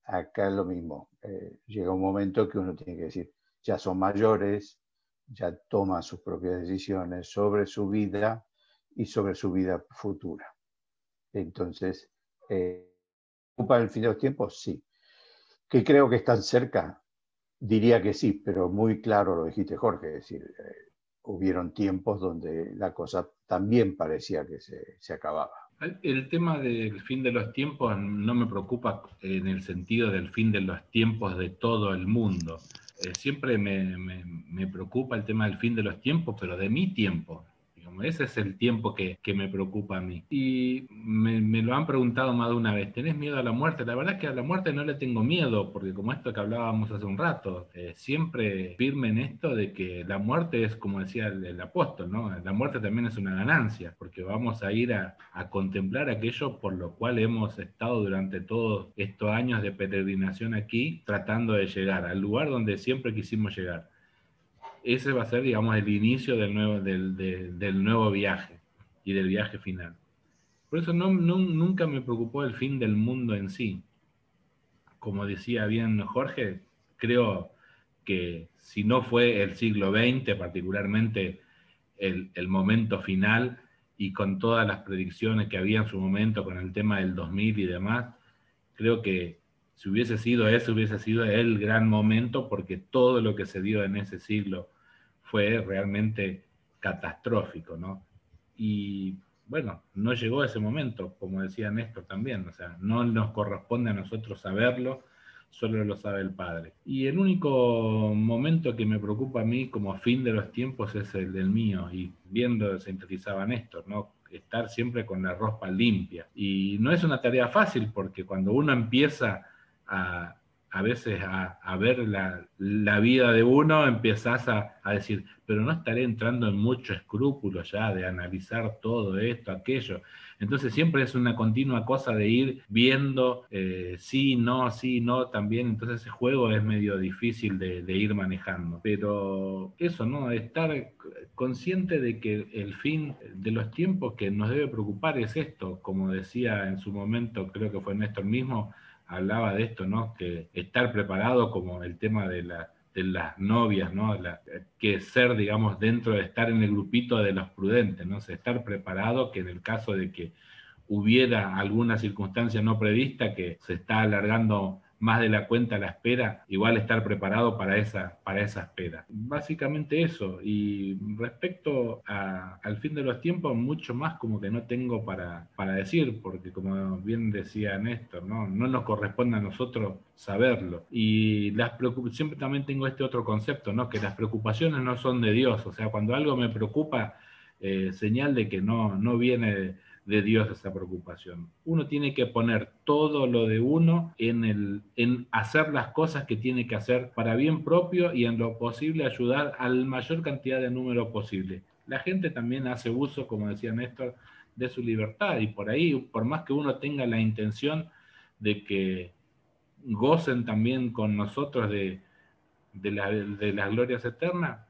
acá es lo mismo. Eh, llega un momento que uno tiene que decir, ya son mayores, ya toman sus propias decisiones sobre su vida y sobre su vida futura. Entonces, eh, ¿ocupa el fin de los tiempos? Sí. ¿Que creo que están cerca? Diría que sí, pero muy claro lo dijiste, Jorge, es decir, eh, hubieron tiempos donde la cosa también parecía que se, acababa. El tema del fin de los tiempos no me preocupa en el sentido del fin de los tiempos de todo el mundo. Eh, siempre me, me, preocupa el tema del fin de los tiempos, pero de mi tiempo, ese es el tiempo que, me preocupa a mí. Y me, lo han preguntado más de una vez, ¿tenés miedo a la muerte? La verdad es que a la muerte no le tengo miedo, porque como esto que hablábamos hace un rato, eh, siempre firme en esto de que la muerte es, como decía el, apóstol, ¿no? La muerte también es una ganancia, porque vamos a ir a, a contemplar aquello por lo cual hemos estado durante todos estos años de peregrinación aquí, tratando de llegar al lugar donde siempre quisimos llegar ese va a ser, digamos, el inicio del nuevo, del, nuevo viaje y del viaje final. Por eso no, nunca me preocupó el fin del mundo en sí. Como decía bien Jorge, creo que si no fue el siglo XX, particularmente el, el, momento final, y con todas las predicciones que había en su momento con el tema del 2000 y demás, creo que si hubiese sido ese, hubiese sido el gran momento, porque todo lo que se dio en ese siglo fue realmente catastrófico, ¿no? Y bueno, no llegó ese momento, como decía Néstor también, o sea, no nos corresponde a nosotros saberlo, solo lo sabe el Padre. Y el único momento que me preocupa a mí como fin de los tiempos es el del mío, y viendo, sintetizaba Néstor, ¿no? Estar siempre con la ropa limpia. Y no es una tarea fácil porque cuando uno empieza a, veces a, ver la, vida de uno, empiezas a, decir, pero no estaré entrando en mucho escrúpulo ya de analizar todo esto, aquello. Entonces siempre es una continua cosa de ir viendo eh, sí, no, sí, no, también. Entonces ese juego es medio difícil de, de, ir manejando. Pero eso, ¿no? Estar consciente de que el fin de los tiempos que nos debe preocupar es esto, como decía en su momento, creo que fue Néstor mismo, hablaba de esto, ¿no? Que estar preparado como el tema de, las novias, ¿no? que ser, digamos, dentro de estar en el grupito de los prudentes, ¿no? estar preparado que en el caso de que hubiera alguna circunstancia no prevista que se está alargando más de la cuenta la espera, igual estar preparado para esa, para esa espera. Básicamente eso. Y respecto al fin de los tiempos, mucho más como que no tengo para, para decir, porque como bien decía Néstor, ¿no? no nos corresponde a nosotros saberlo. Y las siempre también tengo este otro concepto, ¿no? que las preocupaciones no son de Dios. O sea, cuando algo me preocupa, eh, señal de que no, no viene... De, Dios esa preocupación. Uno tiene que poner todo lo de uno en, el, en hacer las cosas que tiene que hacer para bien propio y en lo posible ayudar a la mayor cantidad de número posible. La gente también hace uso, como decía Néstor, de su libertad y por ahí, por más que uno tenga la intención de que gocen también con nosotros de, de, de las glorias eternas,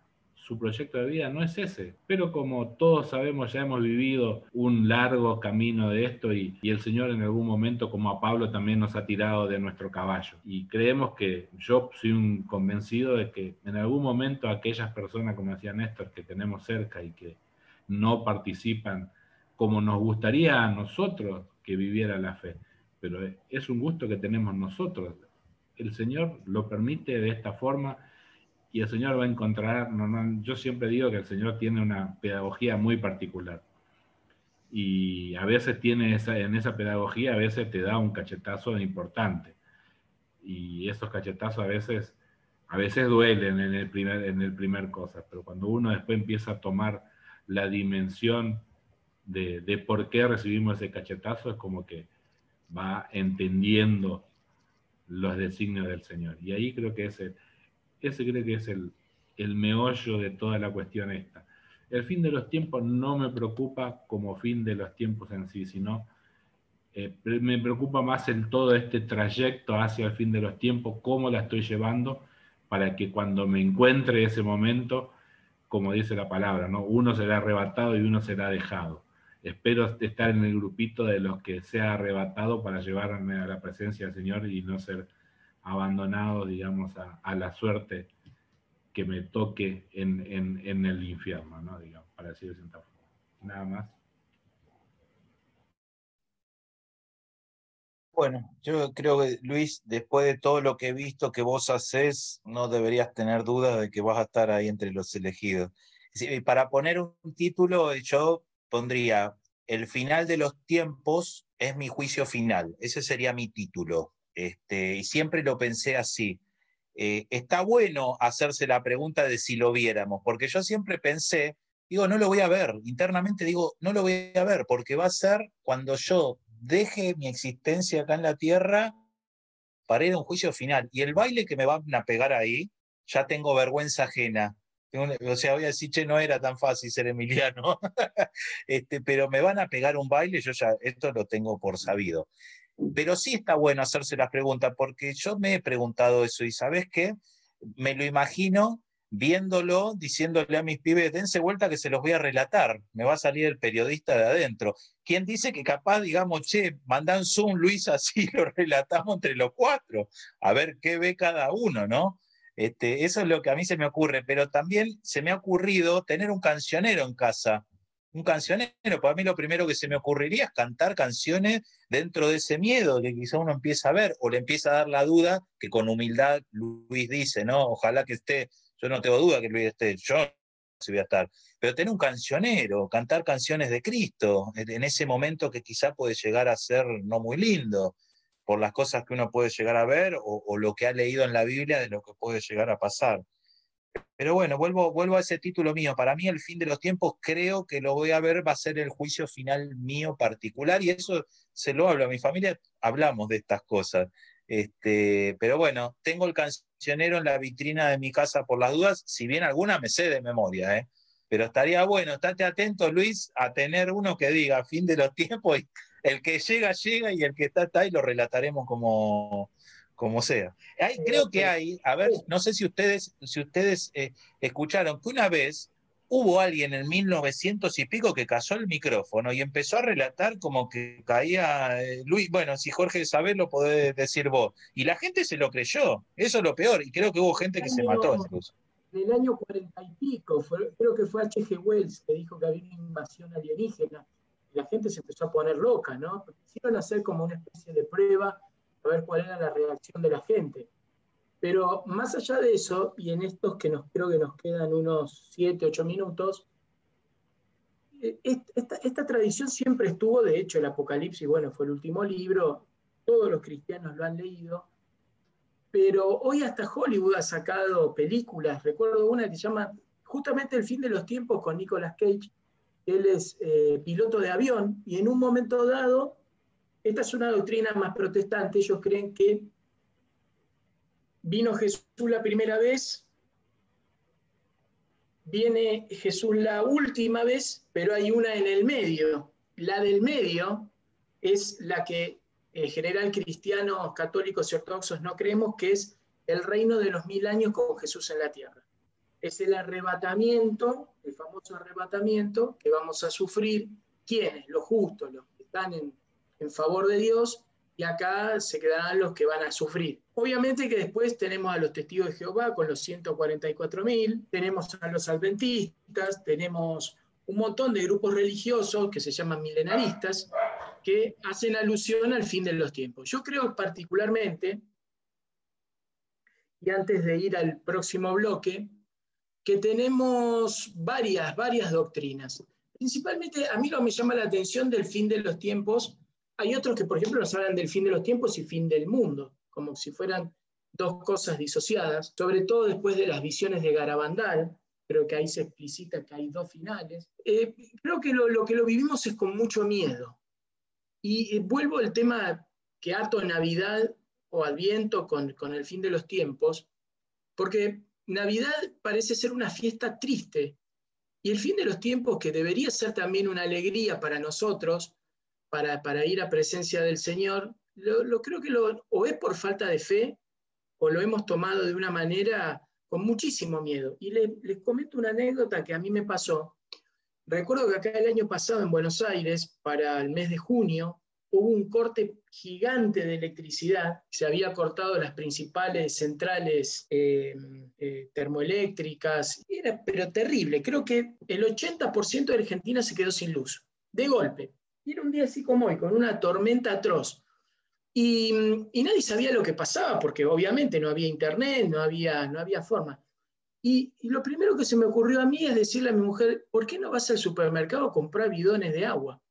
su proyecto de vida no es ese. Pero como todos sabemos, ya hemos vivido un largo camino de esto y, el Señor en algún momento, como a Pablo, también nos ha tirado de nuestro caballo. Y creemos que yo soy un convencido de que en algún momento aquellas personas, como decía Néstor, que tenemos cerca y que no participan como nos gustaría a nosotros que viviera la fe, pero es un gusto que tenemos nosotros. El Señor lo permite de esta forma y el Señor va a encontrar, yo siempre digo que el Señor tiene una pedagogía muy particular. Y a veces tiene esa, en esa pedagogía, a veces te da un cachetazo importante. Y esos cachetazos a veces, a veces duelen en el primer, en el primer cosa, pero cuando uno después empieza a tomar la dimensión de, de por qué recibimos ese cachetazo, es como que va entendiendo los designios del Señor. Y ahí creo que es ese creo que es el, el meollo de toda la cuestión esta. El fin de los tiempos no me preocupa como fin de los tiempos en sí, sino eh, me preocupa más el todo este trayecto hacia el fin de los tiempos, cómo la estoy llevando, para que cuando me encuentre ese momento, como dice la palabra, ¿no? uno será arrebatado y uno será dejado. Espero estar en el grupito de los que sea arrebatado para llevarme a la presencia del Señor y no ser abandonado, digamos, a, la suerte que me toque en, el infierno, ¿no? Digamos, para decirlo de forma. Nada más. Bueno, yo creo que Luis, después de todo lo que he visto que vos haces, no deberías tener dudas de que vas a estar ahí entre los elegidos. Para poner un título, yo pondría, el final de los tiempos es mi juicio final. Ese sería mi título. Este, y siempre lo pensé así. Eh, está bueno hacerse la pregunta de si lo viéramos, porque yo siempre pensé, digo, no lo voy a ver, internamente digo, no lo voy a ver, porque va a ser cuando yo deje mi existencia acá en la tierra para ir a un juicio final. Y el baile que me van a pegar ahí, ya tengo vergüenza ajena. O sea, voy a decir, che, no era tan fácil ser emiliano, este, pero me van a pegar un baile, yo ya esto lo tengo por sabido. Pero sí está bueno hacerse las preguntas, porque yo me he preguntado eso y ¿sabes qué? Me lo imagino viéndolo, diciéndole a mis pibes, dense vuelta que se los voy a relatar, me va a salir el periodista de adentro. ¿Quién dice que capaz, digamos, che, mandan Zoom, Luis, así lo relatamos entre los cuatro, a ver qué ve cada uno, ¿no? Este, eso es lo que a mí se me ocurre, pero también se me ha ocurrido tener un cancionero en casa, un cancionero. Para mí lo primero que se me ocurriría es cantar canciones dentro de ese miedo que quizá uno empieza a ver o le empieza a dar la duda que con humildad Luis dice, ¿no? Ojalá que esté, yo no tengo duda que Luis esté, yo si voy a estar, pero tener un cancionero, cantar canciones de Cristo en ese momento que quizá puede llegar a ser no muy lindo por las cosas que uno puede llegar a ver o lo que ha leído en la Biblia de lo que puede llegar a pasar. Pero bueno, vuelvo, vuelvo a ese título mío. Para mí, el fin de los tiempos, creo que lo voy a ver, va a ser el juicio final mío particular, y eso se lo hablo a mi familia, hablamos de estas cosas. Este, pero bueno, tengo el cancionero en la vitrina de mi casa por las dudas, si bien alguna me sé de memoria, ¿eh? pero estaría bueno, estate atento, Luis, a tener uno que diga fin de los tiempos, y el que llega, llega, y el que está, está, y lo relataremos como, como sea. Hay, creo que hay, a ver, no sé si ustedes, si ustedes eh, escucharon que una vez hubo alguien en 1900 y pico que cayó el micrófono y empezó a relatar como que caía eh, Luis, bueno, si Jorge sabe lo podés decir vos. Y la gente se lo creyó, eso es lo peor, y creo que hubo gente que se mató incluso. En el año 40 y pico, creo que fue H.G. Wells que dijo que había una invasión alienígena. la gente se empezó a poner loca, ¿no? Quisieron hacer como una especie de prueba a ver cuál era la reacción de la gente. Pero más allá de eso, y en estos que nos creo que nos quedan unos 7, 8 minutos, eh, esta, tradición siempre estuvo, de hecho el Apocalipsis, bueno, fue el último libro, todos los cristianos lo han leído, pero hoy hasta Hollywood ha sacado películas, recuerdo una que se llama justamente El fin de los tiempos con Nicolas Cage, él es eh, piloto de avión y en un momento dado, esta es una doctrina más protestante, ellos creen que vino Jesús la primera vez, viene Jesús la última vez, pero hay una en el medio. La del medio es la que en general cristianos, católicos y ortodoxos no creemos, que es el reino de los mil años con Jesús en la tierra. Es el arrebatamiento, el famoso arrebatamiento que vamos a sufrir, ¿quiénes? Los justos, los que están en, en favor de Dios, y acá se quedarán los que van a sufrir. Obviamente que después tenemos a los testigos de Jehová con los 144.000, tenemos a los adventistas, tenemos un montón de grupos religiosos que se llaman milenaristas, que hacen alusión al fin de los tiempos. Yo creo particularmente, y antes de ir al próximo bloque, que tenemos varias, varias doctrinas. Principalmente a mí lo que me llama la atención del fin de los tiempos hay otros que, por ejemplo, nos hablan del fin de los tiempos y fin del mundo, como si fueran dos cosas disociadas, sobre todo después de las visiones de Garabandal, creo que ahí se explicita que hay dos finales. Eh, creo que lo, que lo vivimos es con mucho miedo. Y eh, vuelvo al tema que ato Navidad o Adviento con, con el fin de los tiempos, porque Navidad parece ser una fiesta triste y el fin de los tiempos, que debería ser también una alegría para nosotros, para, ir a presencia del Señor, lo, creo que lo, o es por falta de fe o lo hemos tomado de una manera con muchísimo miedo. Y les comento una anécdota que a mí me pasó. Recuerdo que acá el año pasado en Buenos Aires, para el mes de junio, hubo un corte gigante de electricidad. Se había cortado las principales centrales eh, eh, termoeléctricas. Era, pero terrible. Creo que el 80% de Argentina se quedó sin luz. De golpe. Era un día así como hoy, con una tormenta atroz. Y, nadie sabía lo que pasaba, porque obviamente no había internet, no había, no había forma. Y, lo primero que se me ocurrió a mí es decirle a mi mujer, ¿por qué no vas al supermercado a comprar bidones de agua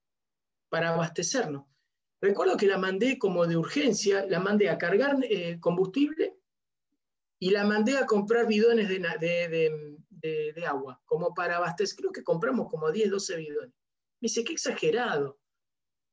para abastecernos? Recuerdo que la mandé como de urgencia, la mandé a cargar eh, combustible y la mandé a comprar bidones de, de, agua, como para abastecer. Creo que compramos como 10, 12 bidones. Me dice, qué exagerado.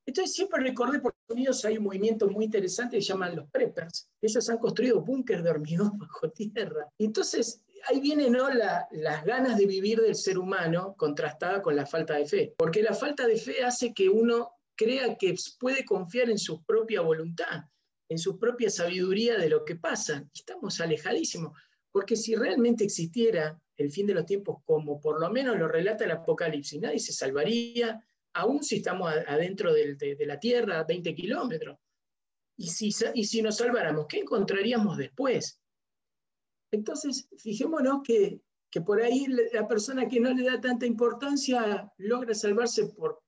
Entonces siempre recordé, por Estados Unidos hay un movimiento muy interesante que se llaman los preppers. Ellos han construido búnkers de hormigón bajo tierra. Entonces ahí vienen ¿no? las ganas de vivir del ser humano contrastada con la falta de fe. Porque la falta de fe hace que uno crea que puede confiar en su propia voluntad, en su propia sabiduría de lo que pasa. Estamos alejadísimos. Porque si realmente existiera el fin de los tiempos como por lo menos lo relata el Apocalipsis, nadie se salvaría, aún si estamos adentro de, la Tierra, 20 kilómetros. Y si, y si nos salváramos, ¿qué encontraríamos después? Entonces, fijémonos que, por ahí la persona que no le da tanta importancia logra salvarse por,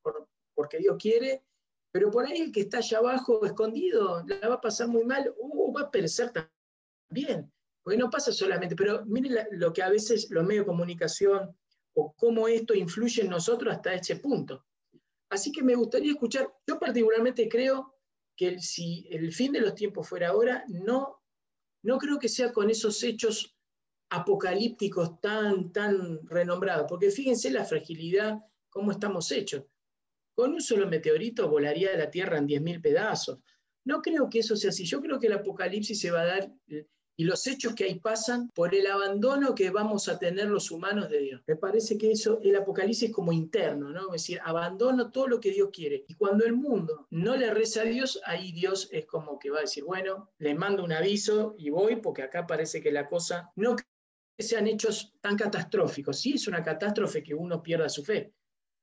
porque Dios quiere, pero por ahí el que está allá abajo escondido la va a pasar muy mal o va a perecer también. Porque no pasa solamente, pero miren lo que a veces los medios de comunicación o cómo esto influye en nosotros hasta ese punto. Así que me gustaría escuchar, yo particularmente creo que si el fin de los tiempos fuera ahora, no, no creo que sea con esos hechos apocalípticos tan, tan renombrados, porque fíjense la fragilidad, cómo estamos hechos. Con un solo meteorito volaría la Tierra en 10.000 pedazos. No creo que eso sea así. Yo creo que el apocalipsis se va a dar y los hechos que ahí pasan por el abandono que vamos a tener los humanos de Dios. Me parece que eso, el apocalipsis como interno, ¿no? Es decir, abandono todo lo que Dios quiere. Y cuando el mundo no le reza a Dios, ahí Dios es como que va a decir, bueno, le mando un aviso y voy, porque acá parece que la cosa no que sean hechos tan catastróficos. Sí es una catástrofe que uno pierda su fe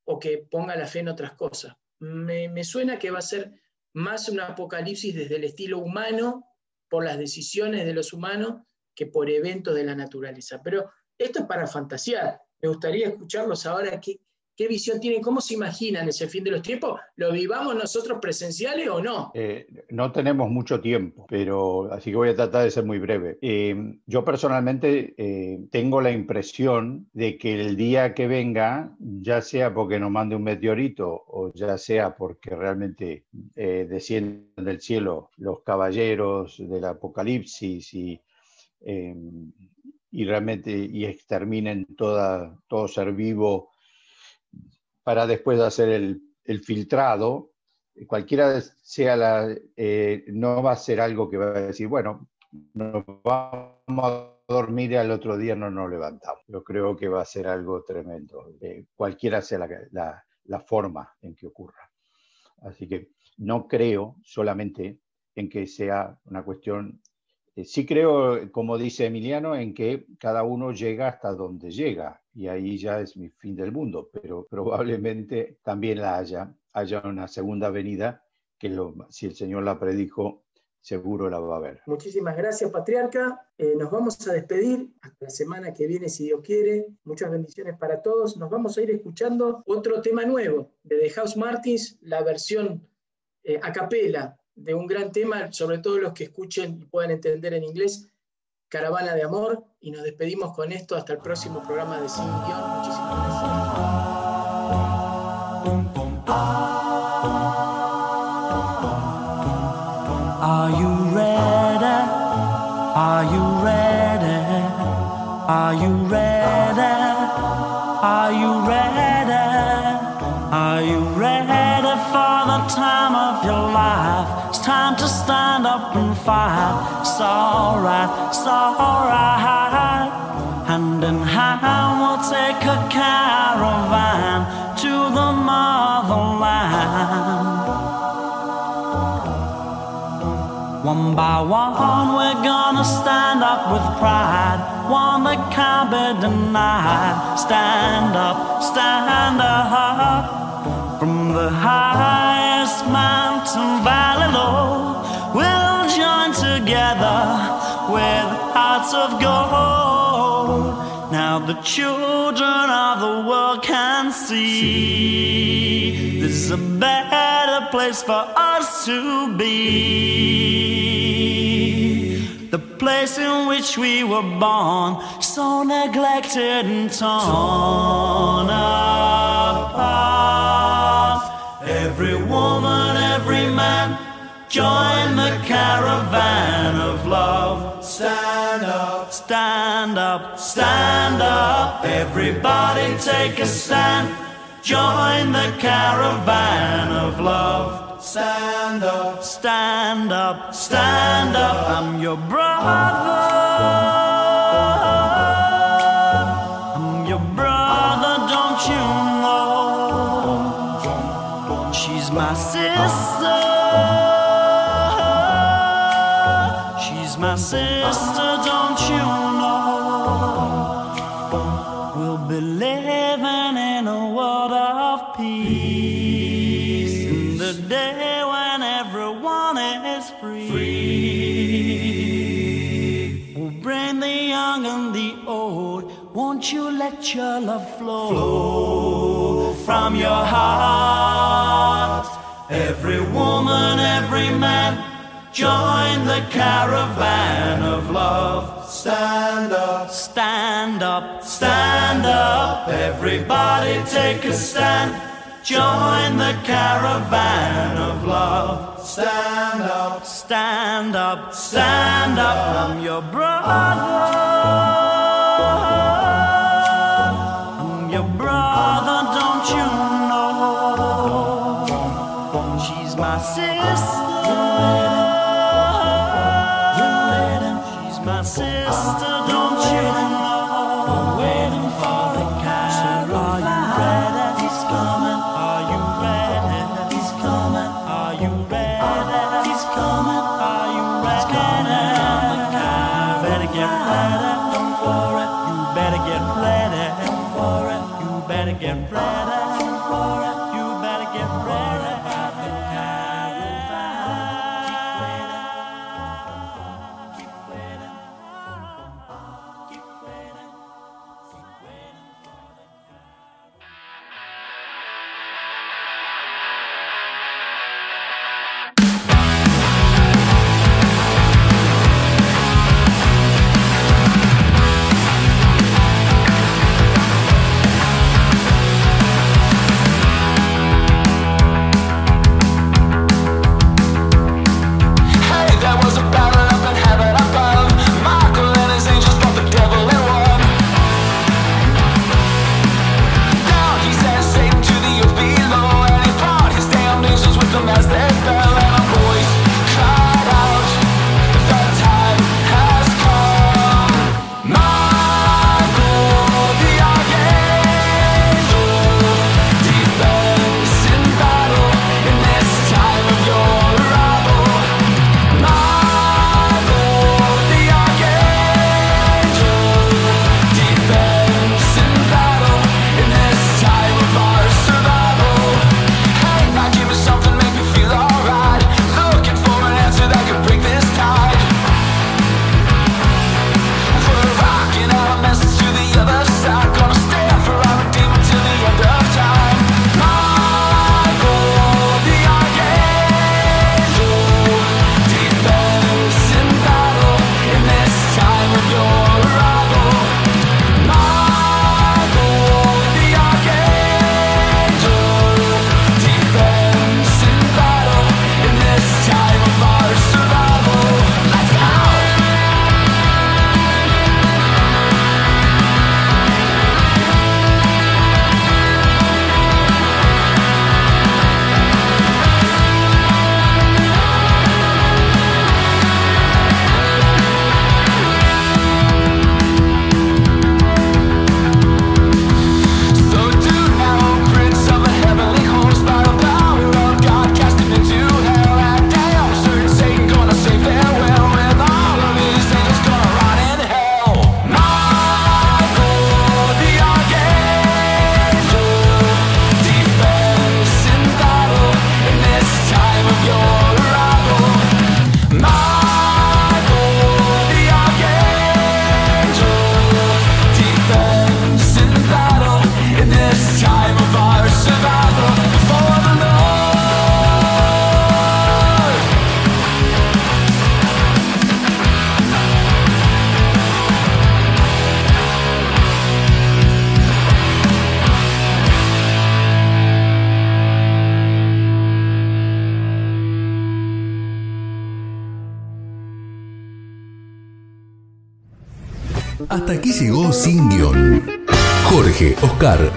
o que ponga la fe en otras cosas. Me, me suena que va a ser más un apocalipsis desde el estilo humano por las decisiones de los humanos que por eventos de la naturaleza. Pero esto es para fantasear. Me gustaría escucharlos ahora qué, qué visión tienen, cómo se imaginan ese fin de los tiempos. ¿Lo vivamos nosotros presenciales o no? Eh, no tenemos mucho tiempo, pero así que voy a tratar de ser muy breve. Eh, yo personalmente eh, tengo la impresión de que el día que venga, ya sea porque nos mande un meteorito o ya sea porque realmente descienden del cielo los caballeros del apocalipsis y realmente y exterminen toda, todo ser vivo para después hacer el, el filtrado. Cualquiera sea la, eh, no va a ser algo que va a decir, bueno, nos vamos a dormir y al otro día no nos levantamos. Yo creo que va a ser algo tremendo, eh, cualquiera sea la, la, la forma en que ocurra. Así que no creo solamente en que sea una cuestión sí creo, como dice Emiliano, en que cada uno llega hasta donde llega y ahí ya es mi fin del mundo, pero probablemente también la haya, haya una segunda venida que lo, si el Señor la predijo, seguro la va a ver. Muchísimas gracias, Patriarca. Eh, nos vamos a despedir hasta la semana que viene, si Dios quiere. Muchas bendiciones para todos. Nos vamos a ir escuchando otro tema nuevo de The House Martins, la versión eh, a capela de un gran tema, sobre todo los que escuchen y puedan entender en inglés, Caravana de Amor, y nos despedimos con esto hasta el próximo programa de Sin Guión. Muchísimas gracias. Are you ready? Are you ready? Are you ready? It's alright, it's alright. Hand in hand, we'll take a caravan to the motherland. One by one, we're gonna stand up with pride. One that can't be denied. Stand up, stand up. From the highest mountain valley low, together with hearts of gold. Now the children of the world can see this is a better place for us to be. The place in which we were born, so neglected and torn apart. Every woman, every man, join the caravan of love. Stand up, stand up, stand up. Everybody take a stand. Join the caravan of love. Stand up, stand up, stand up. I'm your brother. My sister, don't you know? We'll be living in a world of peace in the day when everyone is free. free. We'll bring the young and the old. Won't you let your love flow, flow from your heart? Every woman, every man, join the caravan of love. Stand up, stand up, stand up. Everybody take a stand. Join the caravan of love. Stand up, stand up, stand up. I'm your brother.